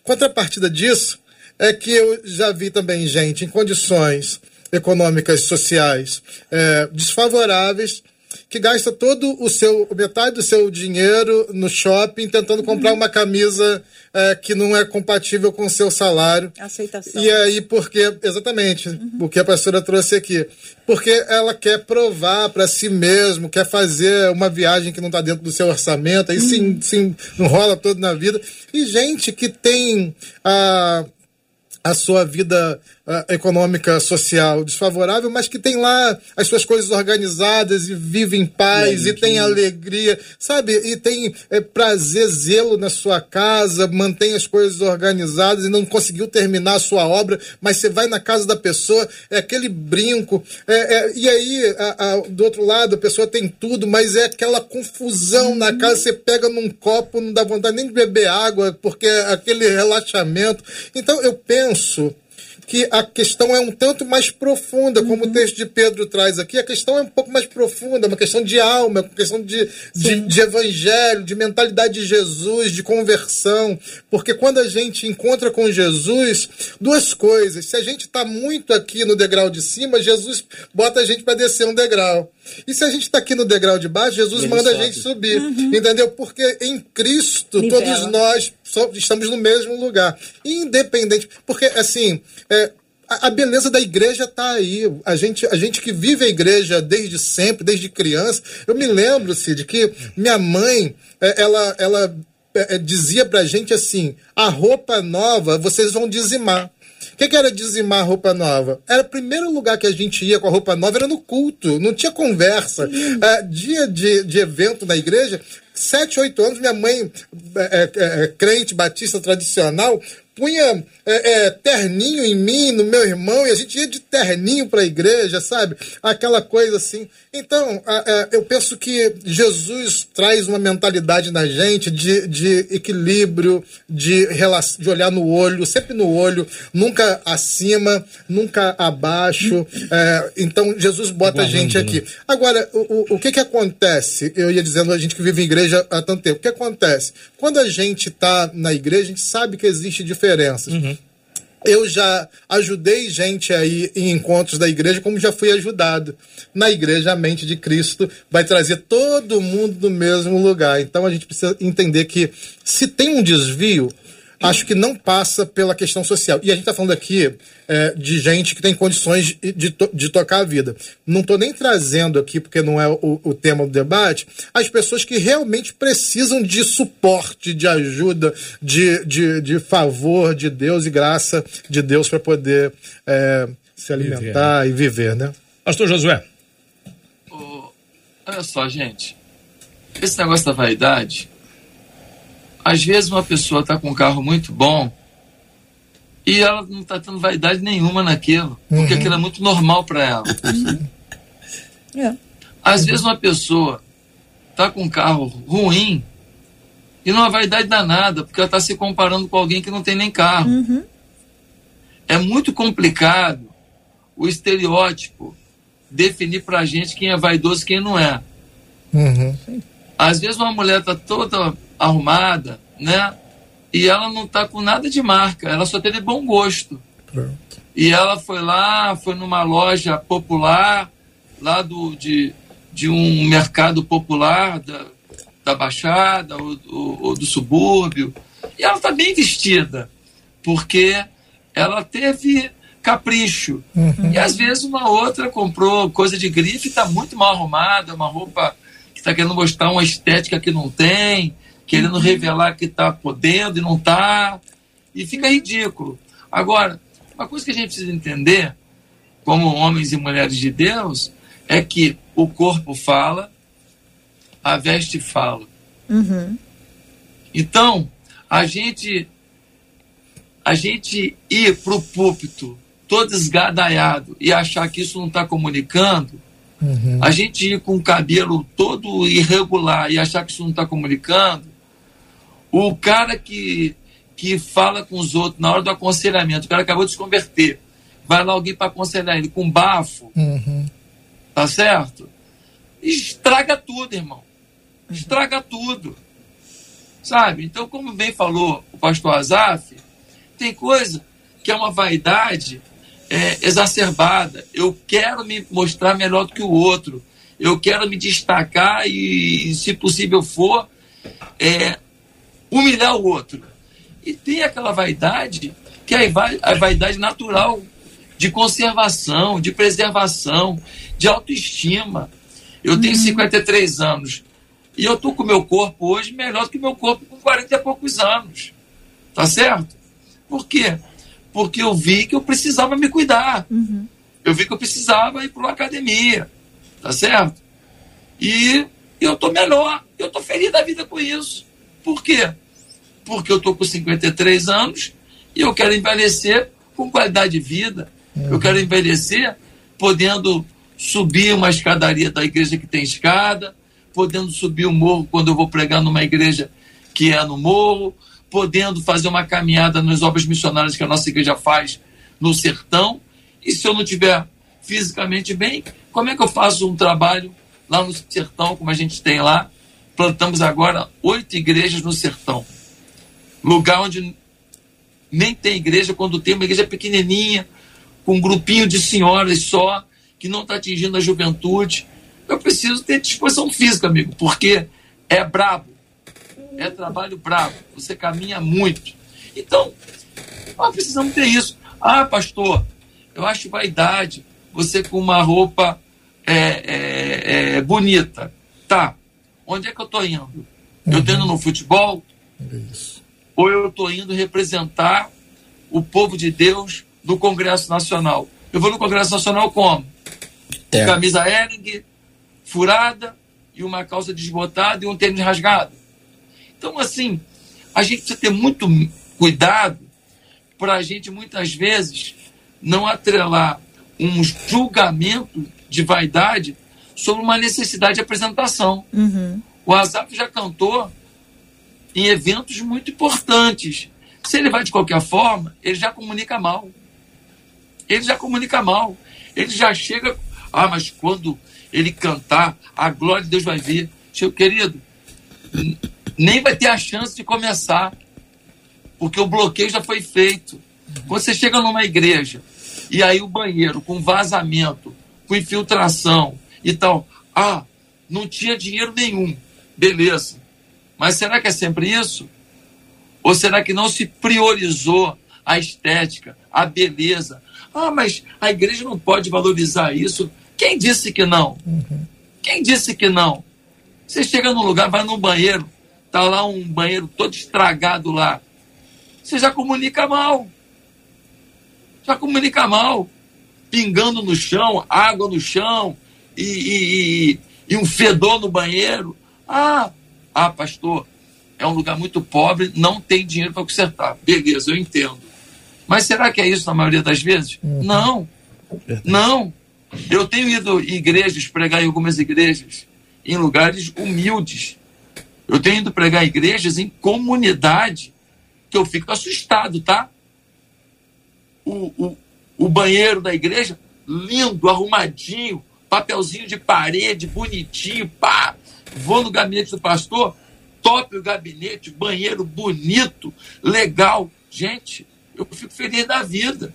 Contrapartida disso é que eu já vi também gente em condições econômicas, sociais é, desfavoráveis que gasta todo o seu, metade do seu dinheiro no shopping tentando comprar uma camisa é, que não é compatível com o seu salário.
Aceitação.
E aí, porque, exatamente, o que a pastora trouxe aqui. Porque ela quer provar para si mesmo, quer fazer uma viagem que não está dentro do seu orçamento, aí sim, sim, não rola todo na vida. E gente que tem a a sua vida uh, econômica, social desfavorável, mas que tem lá as suas coisas organizadas e vive em paz e, e tem alegria, sabe? E tem é, prazer, zelo na sua casa, mantém as coisas organizadas e não conseguiu terminar a sua obra, mas você vai na casa da pessoa, é aquele brinco, é, é, e aí a, a, do outro lado a pessoa tem tudo, mas é aquela confusão na casa, você pega num copo, não dá vontade nem de beber água, porque é aquele relaxamento. Então eu penso que a questão é um tanto mais profunda, como uhum. o texto de Pedro traz aqui, a questão é um pouco mais profunda, uma questão de alma, uma questão de, de, de, evangelho, de mentalidade de Jesus, de conversão. Porque quando a gente encontra com Jesus, duas coisas. Se a gente está muito aqui no degrau de cima, Jesus bota a gente para descer um degrau. E se a gente está aqui no degrau de baixo, Jesus Ele manda sobe. a gente subir. Uhum. Entendeu? Porque em Cristo, Nivela. todos nós estamos no mesmo lugar. Independente. Porque, assim, é, a beleza da igreja está aí. A gente, a gente que vive a igreja desde sempre, desde criança. Eu me lembro, Cid, que minha mãe, é, ela, ela é, dizia pra gente assim: a roupa nova vocês vão dizimar. O que, que, era dizimar roupa nova? Era o primeiro lugar que a gente ia com a roupa nova, era no culto, não tinha conversa. É, dia de, de evento na igreja, sete, oito anos, minha mãe, é, é, é crente batista tradicional, punha é, é, terninho em mim, no meu irmão, e a gente ia de terninho para a igreja, sabe? Aquela coisa assim. Então, a, a, eu penso que Jesus traz uma mentalidade na gente de, de equilíbrio, de, de olhar no olho, sempre no olho, nunca acima, nunca abaixo. É, então, Jesus bota a gente aqui. Agora, o, o, que que acontece? Eu ia dizendo a gente que vive em igreja há tanto tempo. O que acontece? Quando a gente está na igreja, a gente sabe que existe diferenças. Uhum. Eu já ajudei gente aí em encontros da igreja, como já fui ajudado. Na igreja, a mente de Cristo vai trazer todo mundo no mesmo lugar. Então a gente precisa entender que se tem um desvio, acho que não passa pela questão social. E a gente está falando aqui é, de gente que tem condições de, to de tocar a vida. Não estou nem trazendo aqui, porque não é o, o, tema do debate, as pessoas que realmente precisam de suporte, de ajuda, de, de, de favor de Deus e graça de Deus para poder é, se alimentar viver. e viver, né?
Pastor Josué.
Oh, olha só, gente. Esse negócio da vaidade às vezes uma pessoa está com um carro muito bom e ela não está tendo vaidade nenhuma naquilo, porque uhum. aquilo é muito normal para ela. é. Às vezes uma pessoa está com um carro ruim e não há vaidade danada, porque ela está se comparando com alguém que não tem nem carro. Uhum. É muito complicado o estereótipo definir para a gente quem é vaidoso e quem não é. Uhum. Às vezes uma mulher está toda arrumada, né? E ela não tá com nada de marca, ela só teve bom gosto. Pronto. E ela foi lá, foi numa loja popular, lá do, de, de um mercado popular da, da Baixada ou, ou, ou do subúrbio. E ela tá bem vestida, porque ela teve capricho. Uhum. E às vezes uma outra comprou coisa de grife está muito mal arrumada, uma roupa que está querendo mostrar uma estética que não tem querendo revelar que está podendo e não está, e fica ridículo. Agora, uma coisa que a gente precisa entender, como homens e mulheres de Deus, é que o corpo fala, a veste fala. Uhum. Então, a gente a gente ir para o púlpito todo esgadaiado e achar que isso não está comunicando, uhum. a gente ir com o cabelo todo irregular e achar que isso não está comunicando, o cara que, que fala com os outros na hora do aconselhamento, o cara acabou de se converter, vai lá alguém para aconselhar ele com bafo, uhum. tá certo? Estraga tudo, irmão. Estraga tudo. Sabe? Então, como bem falou o pastor Azaf, tem coisa que é uma vaidade é, exacerbada. Eu quero me mostrar melhor do que o outro. eu quero me destacar e, se possível for, é, humilhar o outro. E tem aquela vaidade que é a vaidade natural de conservação, de preservação, de autoestima. Eu tenho 53 uhum. anos e eu estou com o meu corpo hoje melhor do que o meu corpo com 40 e poucos anos. Tá certo? Por quê? Porque eu vi que eu precisava me cuidar. Uhum. Eu vi que eu precisava ir para uma academia. Tá certo? E eu estou melhor. Eu estou feliz da vida com isso. Por quê? Porque eu estou com 53 anos e eu quero envelhecer com qualidade de vida. Uhum. Eu quero envelhecer podendo subir uma escadaria da igreja que tem escada, podendo subir o morro quando eu vou pregar numa igreja que é no morro, podendo fazer uma caminhada nas obras missionárias que a nossa igreja faz no sertão. E se eu não tiver fisicamente bem, como é que eu faço um trabalho lá no sertão, como a gente tem lá? Plantamos agora oito igrejas no sertão. Lugar onde nem tem igreja, quando tem uma igreja pequenininha, com um grupinho de senhoras só, que não está atingindo a juventude. Eu preciso ter disposição física, amigo, porque é brabo. É trabalho brabo. Você caminha muito. Então, nós precisamos ter isso. Ah, pastor, eu acho vaidade você com uma roupa é, é, é, bonita. Tá. Onde é que eu estou indo? Eu estou indo no futebol? Isso. Ou eu estou indo representar o povo de Deus no Congresso Nacional? Eu vou no Congresso Nacional como? É. Camisa Ering, furada, e uma calça desbotada e um tênis rasgado. Então, assim, a gente precisa ter muito cuidado para a gente, muitas vezes, não atrelar um julgamento de vaidade sobre uma necessidade de apresentação. Uhum. O Azaf já cantou em eventos muito importantes. Se ele vai de qualquer forma, ele já comunica mal. Ele já comunica mal. Ele já chega. Ah, mas quando ele cantar, a glória de Deus vai vir. Seu querido, nem vai ter a chance de começar, porque o bloqueio já foi feito. Quando você chega numa igreja e aí o banheiro com vazamento, com infiltração e tal. Ah, não tinha dinheiro nenhum. Beleza. Mas será que é sempre isso? Ou será que não se priorizou a estética, a beleza? Ah, mas a igreja não pode valorizar isso. Quem disse que não? Uhum. Quem disse que não? Você chega num lugar, vai num banheiro, tá lá um banheiro todo estragado lá. Você já comunica mal já comunica mal. Pingando no chão, água no chão e, e, e, e um fedor no banheiro. Ah, ah, pastor, é um lugar muito pobre, não tem dinheiro para consertar. Beleza, eu entendo. Mas será que é isso na maioria das vezes? Uhum. Não. Não. Eu tenho ido em igrejas, pregar em algumas igrejas, em lugares humildes. Eu tenho ido pregar em igrejas em comunidade, que eu fico assustado, tá? o, o, o banheiro da igreja lindo, arrumadinho, papelzinho de parede, bonitinho, pá. Vou no gabinete do pastor, top o gabinete, banheiro bonito, legal. Gente, eu fico feliz da vida.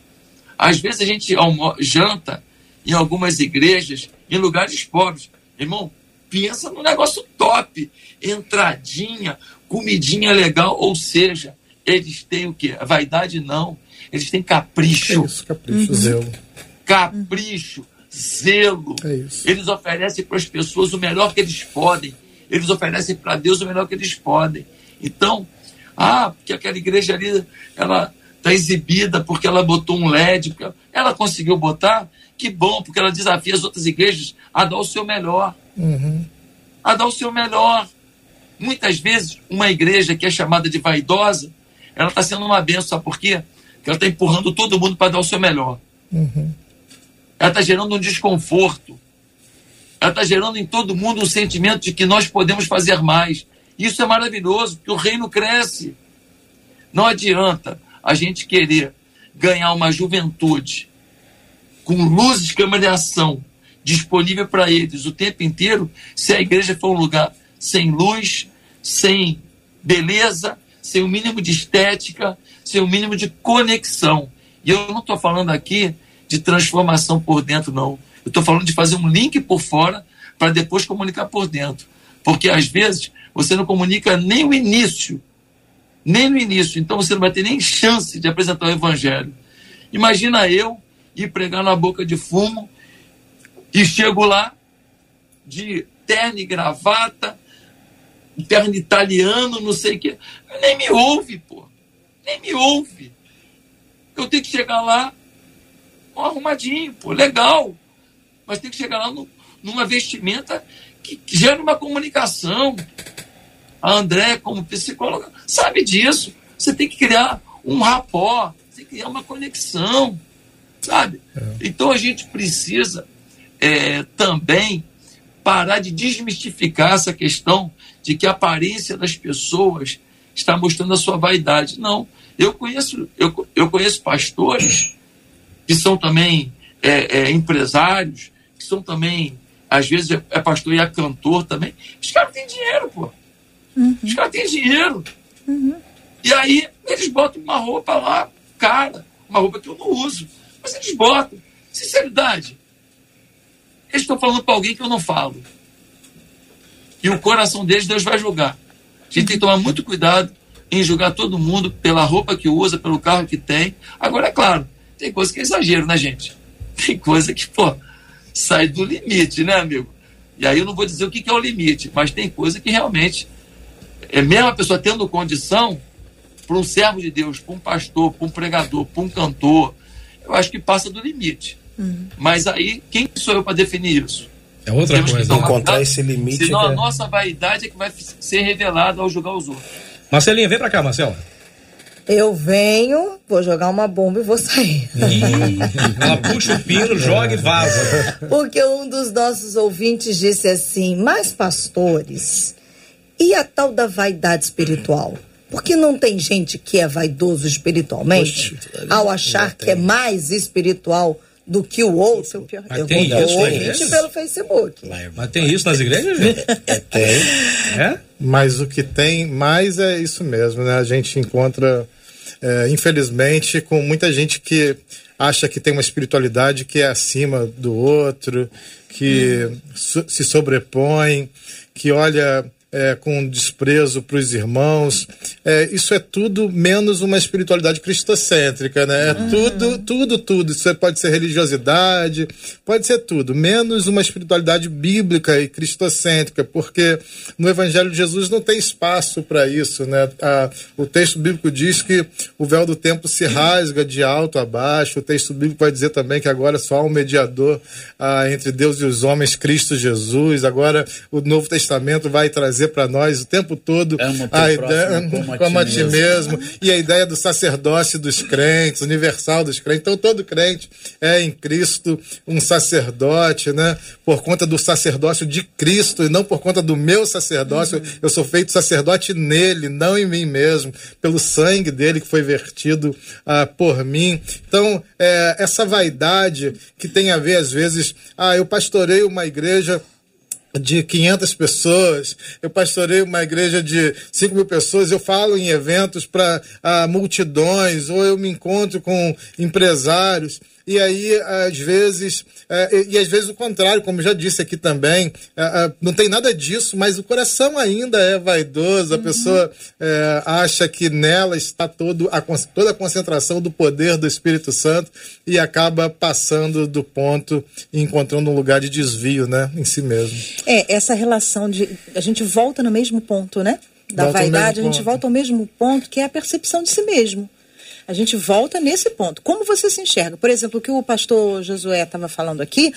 Às vezes a gente janta em algumas igrejas, em lugares pobres. Irmão, pensa no negócio top. Entradinha, comidinha legal. Ou seja, eles têm o quê? A vaidade não. Eles têm capricho.
É isso, capricho, uhum. zelo.
Capricho, zelo. É. Eles oferecem para as pessoas o melhor que eles podem. Eles oferecem para Deus o melhor que eles podem. Então, ah, porque aquela igreja ali, ela está exibida porque ela botou um LED, porque ela conseguiu botar, que bom, porque ela desafia as outras igrejas a dar o seu melhor. Uhum. A dar o seu melhor. Muitas vezes, uma igreja que é chamada de vaidosa, ela está sendo uma benção, sabe por quê? que ela está empurrando todo mundo para dar o seu melhor. Uhum. Ela está gerando um desconforto. Ela está gerando em todo mundo um sentimento de que nós podemos fazer mais. Isso é maravilhoso, porque o reino cresce. Não adianta a gente querer ganhar uma juventude com luzes câmera de ação disponível para eles o tempo inteiro, se a igreja for um lugar sem luz, sem beleza, sem o mínimo de estética, sem o mínimo de conexão. E eu não estou falando aqui de transformação por dentro, não. Eu estou falando de fazer um link por fora para depois comunicar por dentro. Porque às vezes você não comunica nem o início, nem no início, então você não vai ter nem chance de apresentar o evangelho. Imagina eu ir pregar na boca de fumo e chego lá de terno e gravata, terno italiano, não sei o quê. Nem me ouve, pô. Nem me ouve. Eu tenho que chegar lá arrumadinho, pô, legal. Mas tem que chegar lá no, numa vestimenta que, gere uma comunicação. A André, como psicóloga, sabe disso. Você tem que criar um rapó, tem que criar uma conexão, sabe? É. Então a gente precisa é, também parar de desmistificar essa questão de que a aparência das pessoas está mostrando a sua vaidade. Não. Eu conheço, eu, eu conheço pastores que são também é, é, empresários, que são também, às vezes, é, é pastor e é cantor também. Os caras têm dinheiro, pô. Uhum. Os caras têm dinheiro. Uhum. E aí eles botam uma roupa lá, cara, uma roupa que eu não uso. Mas eles botam. Sinceridade. Eles estão falando para alguém que eu não falo. E o coração deles, Deus vai julgar. A gente tem que tomar muito cuidado em julgar todo mundo pela roupa que usa, pelo carro que tem. Agora, é claro, tem coisa que é exagero, né, gente? Tem coisa que, pô, sai do limite, né, amigo? E aí eu não vou dizer o que é o limite, mas tem coisa que realmente, é mesmo a pessoa tendo condição, para um servo de Deus, para um pastor, para um pregador, para um cantor, eu acho que passa do limite. Uhum. Mas aí, quem sou eu para definir isso?
É outra Temos coisa.
Encontrar esse limite.
Senão é... a nossa vaidade é que vai ser revelada ao julgar os outros.
Marcelinha, vem para cá, Marcela.
Eu venho, vou jogar uma bomba e vou sair.
ela puxa o pino, joga e vaza.
Porque um dos nossos ouvintes disse assim: Mas, pastores, e a tal da vaidade espiritual? Porque não tem gente que é vaidoso espiritualmente Poxa, ao achar que é mais espiritual do que o outro.
Mas eu tem isso
pelo Facebook.
Mas tem isso nas igrejas, gente?
É, tem. É? Mas o que tem mais é isso mesmo, né? A gente encontra é, infelizmente, com muita gente que acha que tem uma espiritualidade que é acima do outro, que hum. se sobrepõe, que olha é, com desprezo para os irmãos. É, isso é tudo menos uma espiritualidade cristocêntrica, né? É tudo, tudo, tudo. Isso pode ser religiosidade, pode ser tudo, menos uma espiritualidade bíblica e cristocêntrica, porque no Evangelho de Jesus não tem espaço para isso, né? A, o texto bíblico diz que o véu do templo se rasga de alto a baixo. O texto bíblico vai dizer também que agora só há um mediador ah, entre Deus e os homens, Cristo Jesus. Agora o Novo Testamento vai trazer trazer para nós o tempo todo a ideia como, como a ti mesmo. mesmo e a ideia do sacerdócio dos crentes, universal dos crentes. Então todo crente é em Cristo um sacerdote, né? Por conta do sacerdócio de Cristo e não por conta do meu sacerdócio. Uhum. Eu sou feito sacerdote nele, não em mim mesmo, pelo sangue dele que foi vertido ah, por mim. Então é, essa vaidade que tem a ver às vezes, ah, eu pastorei uma igreja de 500 pessoas, eu pastorei uma igreja de 5 mil pessoas, eu falo em eventos para ah, multidões, ou eu me encontro com empresários e aí, às vezes, é, e, às vezes o contrário, como já disse aqui também, é, é, não tem nada disso, mas o coração ainda é vaidoso, a uhum. pessoa acha que nela está todo a, toda a concentração do poder do Espírito Santo e acaba passando do ponto e encontrando um lugar de desvio né, em si mesmo.
É, essa relação de. A gente volta no mesmo ponto, né? Da volta vaidade, a gente volta ao mesmo ponto, que é a percepção de si mesmo. A gente volta nesse ponto. Como você se enxerga? Por exemplo, o que o pastor Josué estava falando aqui,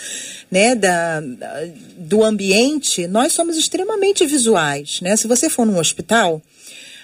né, da, da, do ambiente, nós somos extremamente visuais, né? Se você for num hospital,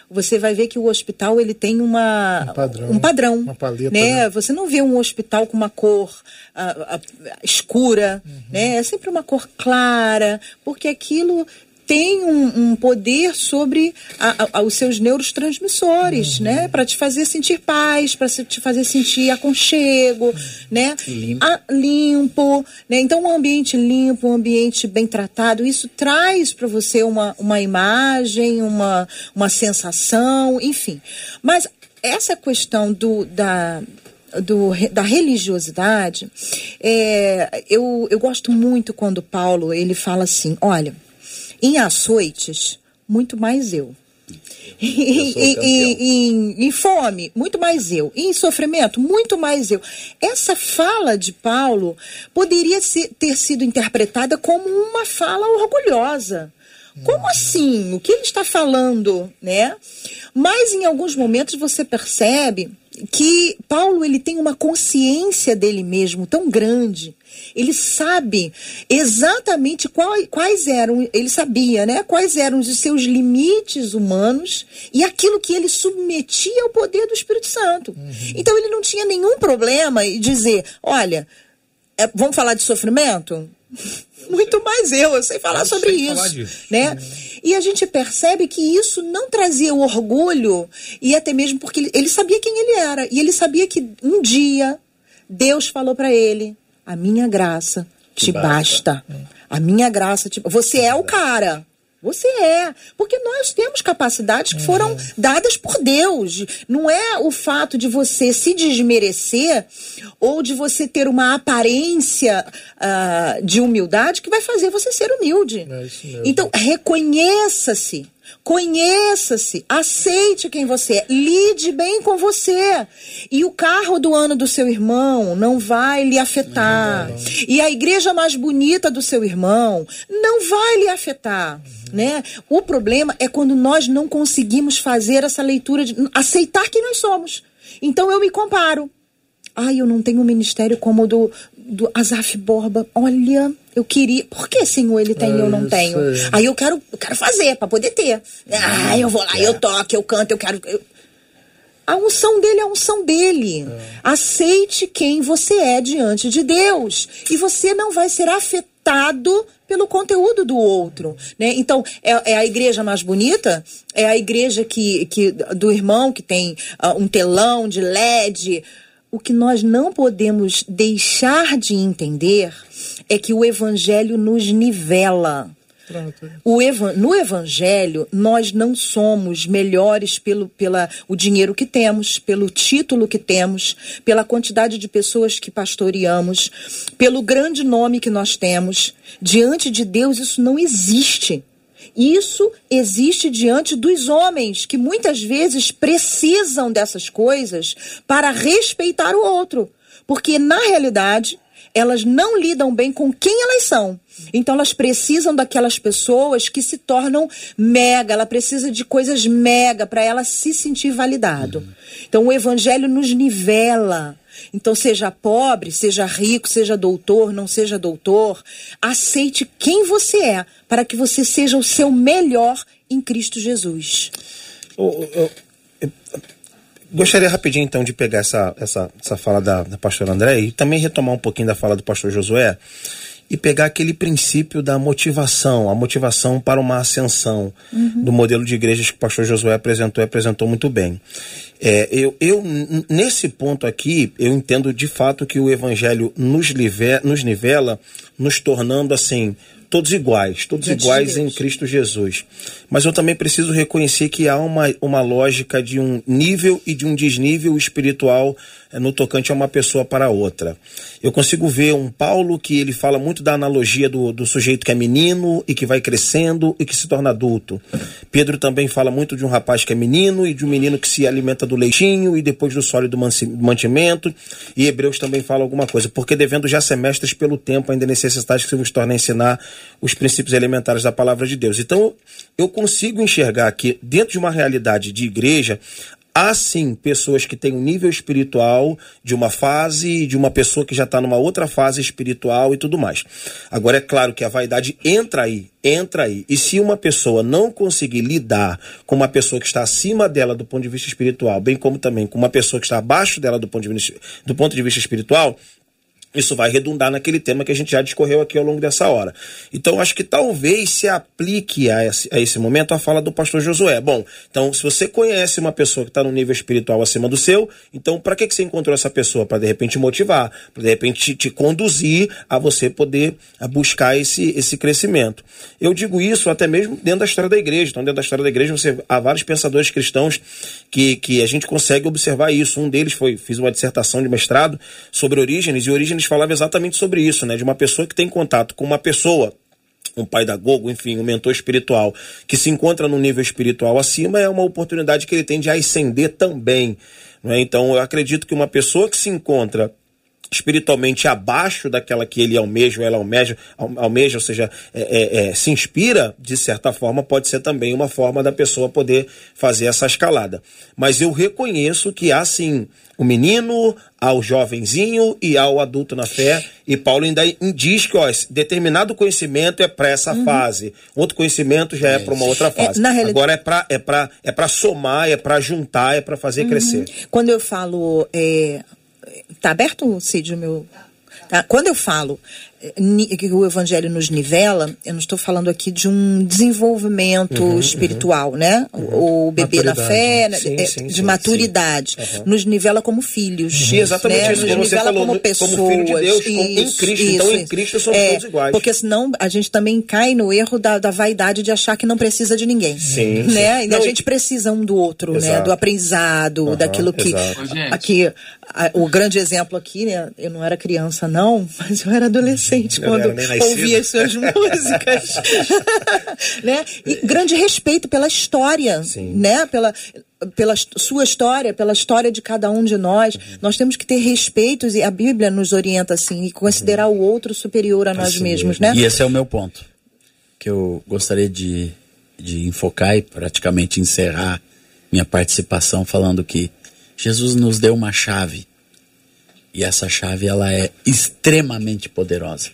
você vai ver que o hospital ele tem uma, um padrão, um padrão uma paleta, né? né? Você não vê um hospital com uma cor uh, uh, escura, uhum. né? É sempre uma cor clara, porque aquilo tem um, um poder sobre a, a, os seus neurotransmissores, uhum. né? Para te fazer sentir paz, para te fazer sentir aconchego, uhum. né? Limpo. A, limpo, né? Então, um ambiente limpo, um ambiente bem tratado, isso traz para você uma, uma imagem, uma, uma sensação, enfim. Mas essa questão do, da, do, da religiosidade, é, eu, eu gosto muito quando Paulo ele fala assim: olha, em açoites, muito mais eu. Em, em, em, em, fome, muito mais eu. Em sofrimento, muito mais eu. Essa fala de Paulo poderia ser, ter sido interpretada como uma fala orgulhosa. Como assim? O que ele está falando, né? Mas em alguns momentos você percebe que Paulo ele tem uma consciência dele mesmo tão grande. Ele sabe exatamente qual, quais eram, ele sabia, né? Quais eram os seus limites humanos e aquilo que ele submetia ao poder do Espírito Santo. Uhum. Então ele não tinha nenhum problema em dizer, olha, é, vamos falar de sofrimento? Muito mais eu, eu sei falar eu sobre sei isso, falar né? Uhum. E a gente percebe que isso não trazia o orgulho, e até mesmo porque ele, ele sabia quem ele era. E ele sabia que um dia Deus falou para ele: A minha graça te basta. basta. A minha graça te Você é o cara. Você é. Porque nós temos capacidades que foram dadas por Deus. Não é o fato de você se desmerecer ou de você ter uma aparência uh, de humildade que vai fazer você ser humilde. É então, reconheça-se Conheça-se, aceite quem você é, lide bem com você. E o carro do ano do seu irmão não vai lhe afetar. Não, não. E a igreja mais bonita do seu irmão não vai lhe afetar. Uhum. Né? O problema é quando nós não conseguimos fazer essa leitura de aceitar quem nós somos. Então eu me comparo. Ai, eu não tenho um ministério como o do, do Azaf Borba. Olha, eu queria. Por que, Senhor, ele tem e eu não tenho? Aí eu quero, eu quero fazer para poder ter. Ah, eu vou lá, é. eu toco, eu canto, eu quero. Eu... A unção dele é a unção dele. É. Aceite quem você é diante de Deus. E você não vai ser afetado pelo conteúdo do outro. Né? Então, é, é, a igreja mais bonita? É a igreja que, que do irmão que tem uh, um telão de LED o que nós não podemos deixar de entender é que o Evangelho nos nivela. O evan no Evangelho, nós não somos melhores pelo pela, o dinheiro que temos, pelo título que temos, pela quantidade de pessoas que pastoreamos, pelo grande nome que nós temos. Diante de Deus, isso não existe. Isso existe diante dos homens, que muitas vezes precisam dessas coisas para respeitar o outro. Porque, na realidade, elas não lidam bem com quem elas são. Então elas precisam daquelas pessoas que se tornam mega, ela precisa de coisas mega para ela se sentir validado. Então o evangelho nos nivela. Então, seja pobre, seja rico, seja doutor, não seja doutor, aceite quem você é, para que você seja o seu melhor em Cristo Jesus.
Gostaria rapidinho, então, de pegar essa, essa, essa fala da, da pastora André e também retomar um pouquinho da fala do pastor Josué e pegar aquele princípio da motivação, a motivação para uma ascensão uhum. do modelo de igrejas que o pastor Josué apresentou e apresentou muito bem. É, eu, eu, nesse ponto aqui, eu entendo de fato que o evangelho nos, live, nos nivela, nos tornando assim, todos iguais, todos Diante iguais de em Cristo Jesus. Mas eu também preciso reconhecer que há uma, uma lógica de um nível e de um desnível espiritual no tocante a uma pessoa para outra. Eu consigo ver um Paulo que ele fala muito da analogia do, do sujeito que é menino e que vai crescendo e que se torna adulto. Pedro também fala muito de um rapaz que é menino e de um menino que se alimenta do leitinho e depois do sólido mantimento. E Hebreus também fala alguma coisa, porque devendo já semestres pelo tempo, ainda necessidade que se vos torne a ensinar os princípios elementares da palavra de Deus. Então, eu consigo enxergar que dentro de uma realidade de igreja, Há sim pessoas que têm um nível espiritual de uma fase, de uma pessoa que já está numa outra fase espiritual e tudo mais. Agora é claro que a vaidade entra aí, entra aí. E se uma pessoa não conseguir lidar com uma pessoa que está acima dela do ponto de vista espiritual, bem como também com uma pessoa que está abaixo dela do ponto de vista, do ponto de vista espiritual, isso vai redundar naquele tema que a gente já discorreu aqui ao longo dessa hora. Então, acho que talvez se aplique a esse, a esse momento a fala do pastor Josué. Bom, então, se você conhece uma pessoa que está no nível espiritual acima do seu, então, para que, que você encontrou essa pessoa? Para de repente motivar, para de repente te, conduzir a você poder buscar esse, esse crescimento. Eu digo isso até mesmo dentro da história da igreja. Então, dentro da história da igreja, você, há vários pensadores cristãos que, que a gente consegue observar isso. Um deles foi, fiz uma dissertação de mestrado sobre Orígenes, e Orígenes falava exatamente sobre isso, né? De uma pessoa que tem contato com uma pessoa um pai da Gogo, enfim, um mentor espiritual que se encontra no nível espiritual acima, é uma oportunidade que ele tem de ascender também. Né? Então, eu acredito que uma pessoa que se encontra espiritualmente abaixo daquela que ele almeja ou ela almeja, almeja ou seja, é, é, é, se inspira, de certa forma, pode ser também uma forma da pessoa poder fazer essa escalada. Mas eu reconheço que há sim o menino, ao jovenzinho e ao adulto na fé. E Paulo ainda diz que ó, determinado conhecimento é para essa uhum. fase, outro conhecimento já é, é para uma outra fase. É. Agora é para é pra, é pra somar, é para juntar, é para fazer uhum. crescer.
Quando eu falo é, Tá aberto, Cid, o meu. Tá? Quando eu falo que o evangelho nos nivela, eu não estou falando aqui de um desenvolvimento uhum, espiritual, uhum, né? Uhum. O bebê na fé, né? sim, é, sim, de sim, maturidade. Nos nivela como filhos.
Sim, exatamente né? isso. Nos nivela falou, como pessoas. Como filho de Deus, isso, em Cristo. Isso, então, em Cristo somos é, todos iguais. Porque senão a gente também cai no erro da, da vaidade de achar que não precisa de ninguém. Sim. Né? E não, a gente precisa um do outro, exato. né? Do aprendizado, daquilo que. Aqui, a, o grande exemplo aqui, né? Eu não era criança, não, mas eu era adolescente adolescente quando ouvia as suas músicas. né? E grande respeito pela história, Sim. né? Pela, pela sua história, pela história de cada um de nós. Uhum. Nós temos que ter respeitos e a Bíblia nos orienta assim e considerar uhum. o outro superior a nós assim mesmos, né?
E esse é o meu ponto que eu gostaria de, de enfocar e praticamente encerrar minha participação falando que Jesus nos deu uma chave e essa chave ela é extremamente poderosa.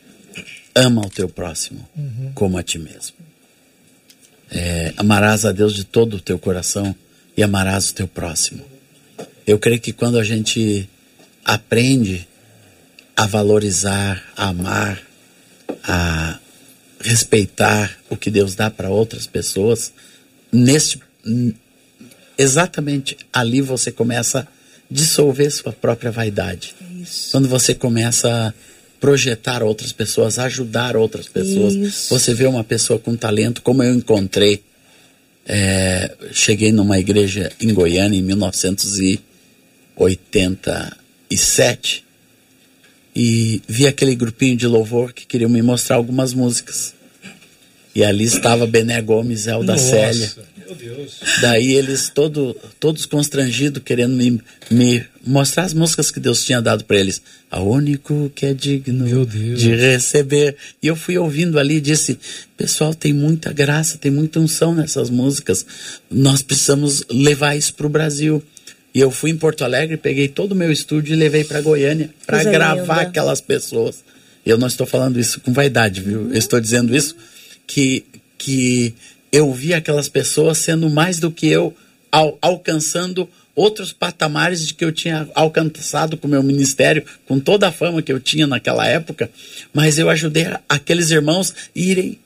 Ama o teu próximo uhum. como a ti mesmo. É, amarás a Deus de todo o teu coração e amarás o teu próximo. Eu creio que quando a gente aprende a valorizar, a amar, a respeitar o que Deus dá para outras pessoas, neste exatamente ali você começa a dissolver sua própria vaidade. Isso. Quando você começa a projetar outras pessoas, ajudar outras pessoas, Isso. você vê uma pessoa com talento, como eu encontrei. É, cheguei numa igreja em Goiânia em 1987 e vi aquele grupinho de louvor que queriam me mostrar algumas músicas. E ali estava Bené Gomes Elda Nossa. Célia. Daí eles todo, todos constrangidos, querendo me, me mostrar as músicas que Deus tinha dado para eles. A único que é digno de receber. E eu fui ouvindo ali e disse: Pessoal, tem muita graça, tem muita unção nessas músicas. Nós precisamos levar isso para o Brasil. E eu fui em Porto Alegre, peguei todo o meu estúdio e levei para Goiânia para gravar linda. aquelas pessoas. Eu não estou falando isso com vaidade, viu? Eu estou dizendo isso que, que eu vi aquelas pessoas sendo mais do que eu, al alcançando outros patamares de que eu tinha alcançado com o meu ministério, com toda a fama que eu tinha naquela época, mas eu ajudei aqueles irmãos a irem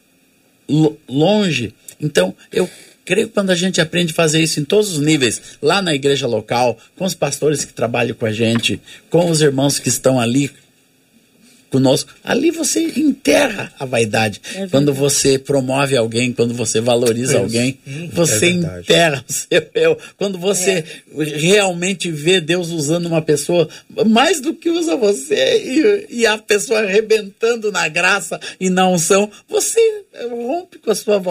longe. Então, eu creio que quando a gente aprende a fazer isso em todos os níveis, lá na igreja local, com os pastores que trabalham com a gente, com os irmãos que estão ali conosco. Ali você enterra a vaidade. É quando você promove alguém, quando você valoriza é alguém, hum, você é enterra o seu eu. Quando você é. realmente vê Deus usando uma pessoa mais do que usa você e, e, a pessoa arrebentando na graça e na unção, você rompe com a sua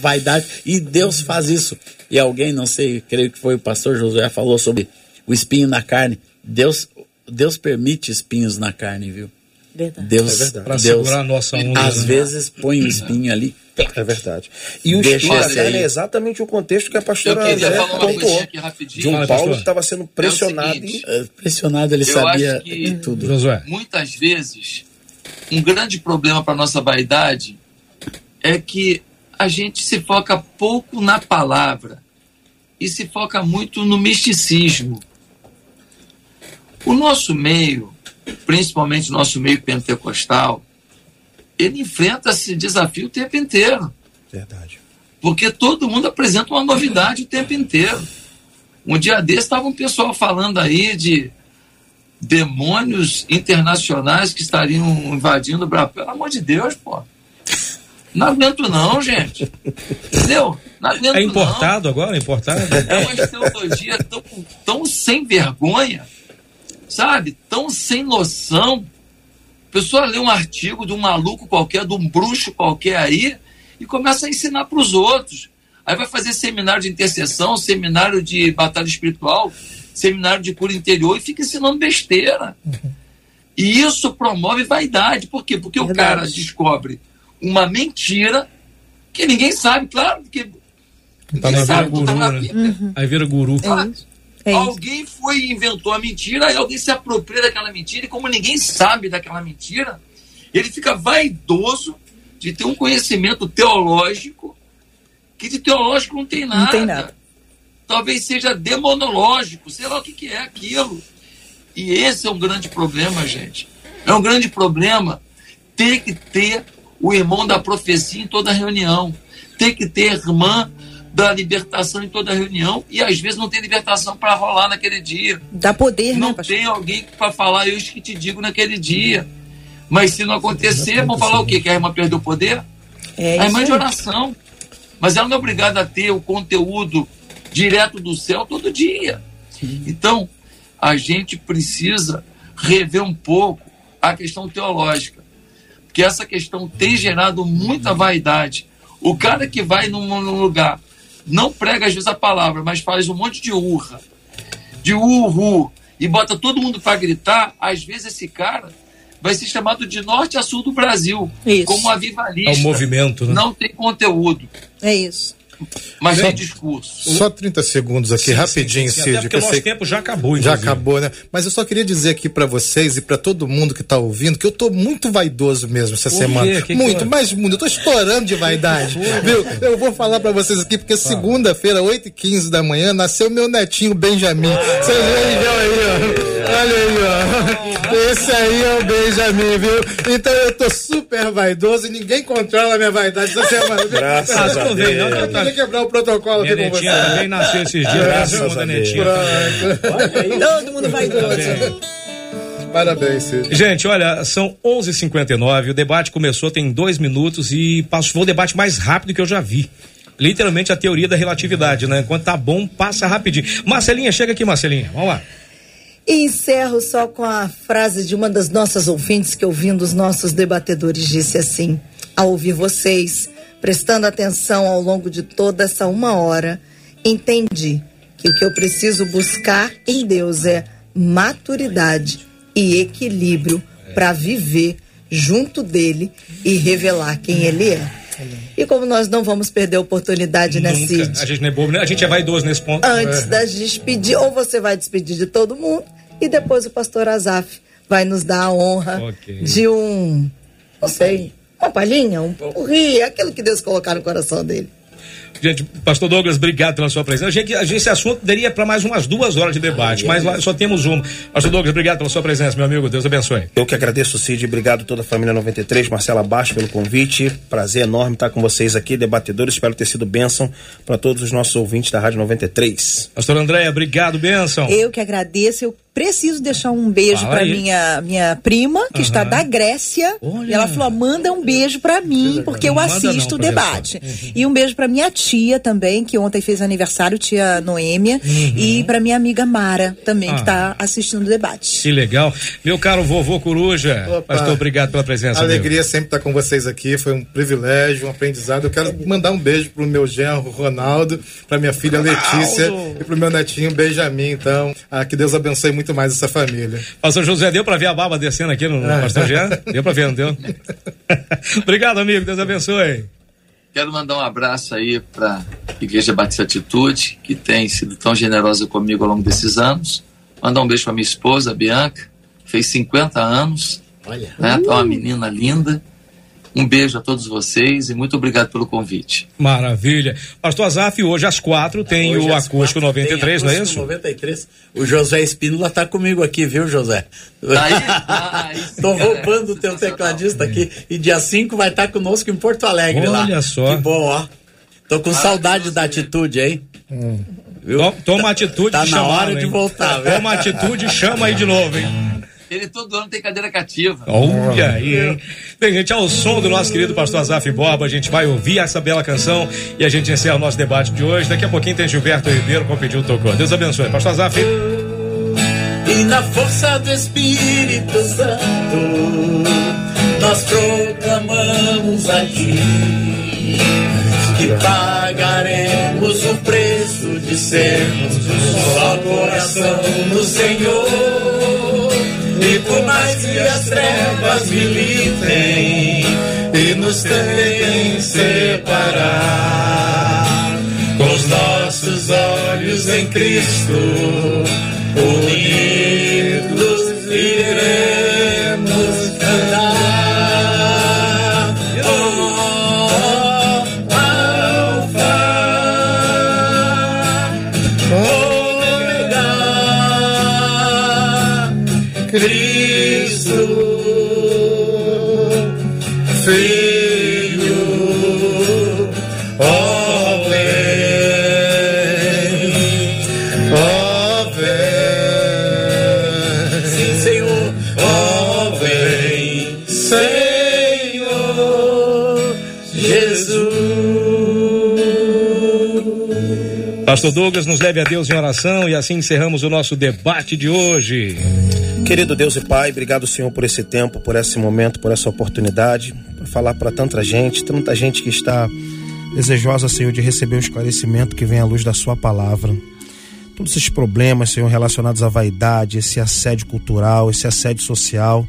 vaidade e Deus faz isso. E alguém, não sei, creio que foi o pastor Josué, falou sobre o espinho na carne. Deus, Deus permite espinhos na carne, viu?
Verdade.
Deus, é
Para segurar a nossa onda.
Às né? vezes põe o espinho ali.
É verdade. E o espinho é exatamente o contexto que a pastora André pontuou. De um Paulo que estava sendo pressionado. É seguinte,
e... Pressionado, ele sabia tudo.
Josué. Muitas vezes, um grande problema para nossa vaidade é que a gente se foca pouco na palavra e se foca muito no misticismo. O nosso meio principalmente nosso meio pentecostal, ele enfrenta esse desafio o tempo inteiro.
Verdade.
Porque todo mundo apresenta uma novidade o tempo inteiro. Um dia desse estava um pessoal falando aí de demônios internacionais que estariam invadindo o Brasil. Pelo amor de Deus, pô. Não aguento não, gente. Entendeu? Não aguento
É importado
não.
agora? É importado?
É uma teologia tão, tão sem vergonha, sabe? Tão sem noção. A pessoa lê um artigo de um maluco qualquer, de um bruxo qualquer aí, e começa a ensinar para os outros. Aí vai fazer seminário de intercessão, seminário de batalha espiritual, seminário de cura interior e fica ensinando besteira. E isso promove vaidade. Por quê? Porque o
Verdade.
cara descobre uma mentira que ninguém sabe, claro, porque
Tá
ninguém
na
sabe,
guru,
tá na
né?
Bíblia.
Aí vira guru.
É isso. É.
Alguém foi e inventou a mentira, aí alguém se apropria daquela mentira, e como ninguém sabe daquela mentira, ele fica vaidoso de ter um conhecimento teológico que de teológico não tem nada.
tem nada.
Talvez seja demonológico, sei lá o que, que é aquilo. E esse é um grande problema, gente. É um grande problema ter que ter o irmão da profecia em toda reunião. Ter que ter irmã da libertação em toda reunião. E às vezes não tem libertação para rolar naquele dia.
Dá poder,
Não
né, pastor?
tem alguém para falar eu que te digo naquele dia. Mas se não acontecer, vão falar o quê? Que a irmã perdeu o poder?
É
a irmã
isso
de oração. Mas ela não é obrigada a ter o conteúdo direto do céu todo dia. Então, a gente precisa rever um pouco a questão teológica. Porque essa questão tem gerado muita vaidade. O cara que vai num, num lugar, não prega às vezes a palavra, mas faz um monte de urra, de urru, e bota todo mundo para gritar, às vezes esse cara vai ser chamado de norte a sul do Brasil,
Isso.
como avivalista.
É o movimento, né?
Não tem conteúdo,
É isso.
Mas
Só-
tem discurso.
Só 30 segundos aqui,
Sim,
rapidinho,
sim, sim,
Cid.
Até porque
que
o nosso
sei-
tempo já acabou,
Já
inclusive.
acabou, né? Mas eu só queria dizer aqui pra vocês e pra todo mundo que tá ouvindo que eu tô muito vaidoso mesmo essa
Por
semana.
Que que
muito,
foi?
mas muito. Eu tô estourando de vaidade. viu? Eu vou falar pra vocês aqui porque segunda-feira, 8h15 da manhã, nasceu meu netinho Benjamin. Vocês veem aí, ó. Olha aí, ó. Esse aí é o Benjamin, viu? Então eu tô super vaidoso e ninguém controla a minha vaidade essa semana.
Graças a
não vem, não,
Deus.
Eu queria quebrar o protocolo
Minha
aqui com
netinha
vocês.
também nasceu esses dias.
Graças
Graças a
a Deus.
Todo mundo vaidoso.
Parabéns, Cid.
Gente, olha, são 11h59, o debate começou tem dois minutos e passou foi o debate mais rápido que eu já vi. Literalmente a teoria da relatividade, né? Quando tá bom, passa rapidinho. Marcelinha, chega aqui, Marcelinha. Vamos lá.
E encerro só com a frase de uma das nossas ouvintes que ouvindo os nossos debatedores disse assim: ao ouvir vocês, prestando atenção ao longo de toda essa uma hora, entendi que o que eu preciso buscar em Deus é maturidade e equilíbrio para viver junto dele e revelar quem ele é. E como nós não vamos perder a oportunidade, né,
Nunca.
Cid?
A gente não é bobo, né? A gente é vaidoso nesse ponto.
antes da despedir, ou você vai despedir de todo mundo, e depois o pastor Azaf vai nos dar a honra
Ok.
de um, não sei, uma palhinha, um porri, aquilo que Deus colocar no coração dele.
Gente, pastor Douglas, obrigado pela sua presença. A gente, a gente- esse assunto daria para mais umas duas horas de debate, mas lá só temos uma. Pastor Douglas, obrigado pela sua presença, meu amigo. Deus abençoe.
Eu que agradeço, Cid. Obrigado a toda a família 93, Marcela Baixo pelo convite. Prazer enorme estar com vocês aqui, debatedores. Espero ter sido bênção para todos os nossos ouvintes da Rádio 93.
Pastor Andréia, obrigado, bênção.
Eu que agradeço. Eu preciso deixar um beijo para minha minha prima, que está da Grécia.
Olha.
E ela falou: manda um beijo para mim, porque eu assisto o debate. E um beijo para minha tia também, que ontem fez aniversário, tia Noêmia. E para minha amiga Mara também,
Ah.
que está assistindo o debate.
Que legal. Meu caro vovô Coruja,
Opa.
pastor, obrigado pela presença.
Alegria sempre estar com vocês aqui, foi um privilégio, um aprendizado. Eu quero mandar um beijo pro meu genro Ronaldo, pra minha filha Letícia e pro meu netinho Benjamin. Então, ah, que Deus abençoe muito mais essa família.
Pastor José, deu pra ver a baba descendo aqui no, no pastor Jean? Deu pra ver, não deu? Obrigado, amigo. Deus abençoe.
Quero mandar um abraço aí para a Igreja Batista Atitude, que tem sido tão generosa comigo ao longo desses anos. Mandar um beijo para minha esposa, a Bianca, fez 50 anos,
Olha.
né? Tá uma menina linda. Um beijo a todos vocês e muito obrigado pelo convite.
Maravilha. Pastor Azaf, hoje às quatro tem
Hoje
o Acústico
quatro
93,
tem
não é
Acústico
isso?
93. O José Espínola tá comigo aqui, viu, José?
Tá aí? Ah,
Tô
cara,
roubando o teu tecladista aqui. E dia 5 vai estar conosco em Porto Alegre lá.
Olha só.
Que bom, ó. Tô com saudade da
você.
atitude, hein? Viu?
Toma, toma atitude
Tá
de
na
chamar,
hora de
hein?
voltar, viu?
Toma atitude e chama aí de novo, hein?
Ele todo ano tem cadeira cativa.
Olha aí, hein? Bem, gente, ao som do nosso querido pastor Azaf Borba, a gente vai ouvir essa bela canção e a gente encerra o nosso debate de hoje. Daqui a pouquinho tem Gilberto Ribeiro com o pedido tocou. Deus abençoe. Pastor Azaf.
E na força do Espírito Santo, nós proclamamos a Ti que pagaremos o preço de sermos um só coração no Senhor. E por mais que as trevas militem e nos tentem separar, com os nossos olhos em Cristo, unidos
Pastor Douglas, nos leve a Deus em oração e assim encerramos o nosso debate de hoje.
Querido Deus e Pai, obrigado, Senhor, por esse tempo, por esse momento, por essa oportunidade, por falar para tanta gente, tanta gente que está desejosa, Senhor, de receber o esclarecimento que vem à luz da Sua palavra. Todos esses problemas, Senhor, relacionados à vaidade, esse assédio cultural, esse assédio social,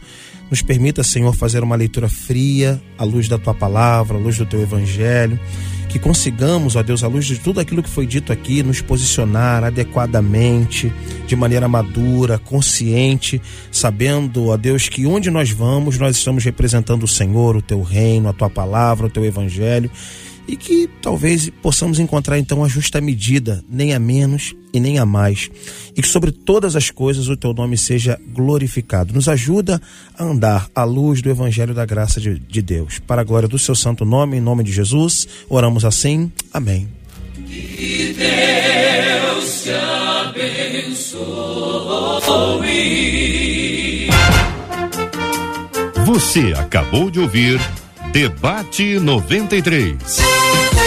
nos permita, Senhor, fazer uma leitura fria à luz da Tua palavra, à luz do Teu Evangelho, que consigamos, ó Deus, à luz de tudo aquilo que foi dito aqui, nos posicionar adequadamente, de maneira madura, consciente, sabendo, ó Deus, que onde nós vamos, nós estamos representando o Senhor, o teu reino, a tua palavra, o teu evangelho, e que talvez possamos encontrar então a justa medida, nem a menos e nem a mais, e que sobre todas as coisas o teu nome seja glorificado. Nos ajuda a andar à luz do evangelho da graça de, de Deus. Para a glória do seu santo nome, em nome de Jesus, oramos assim. Amém.
Você acabou de ouvir Debate 93.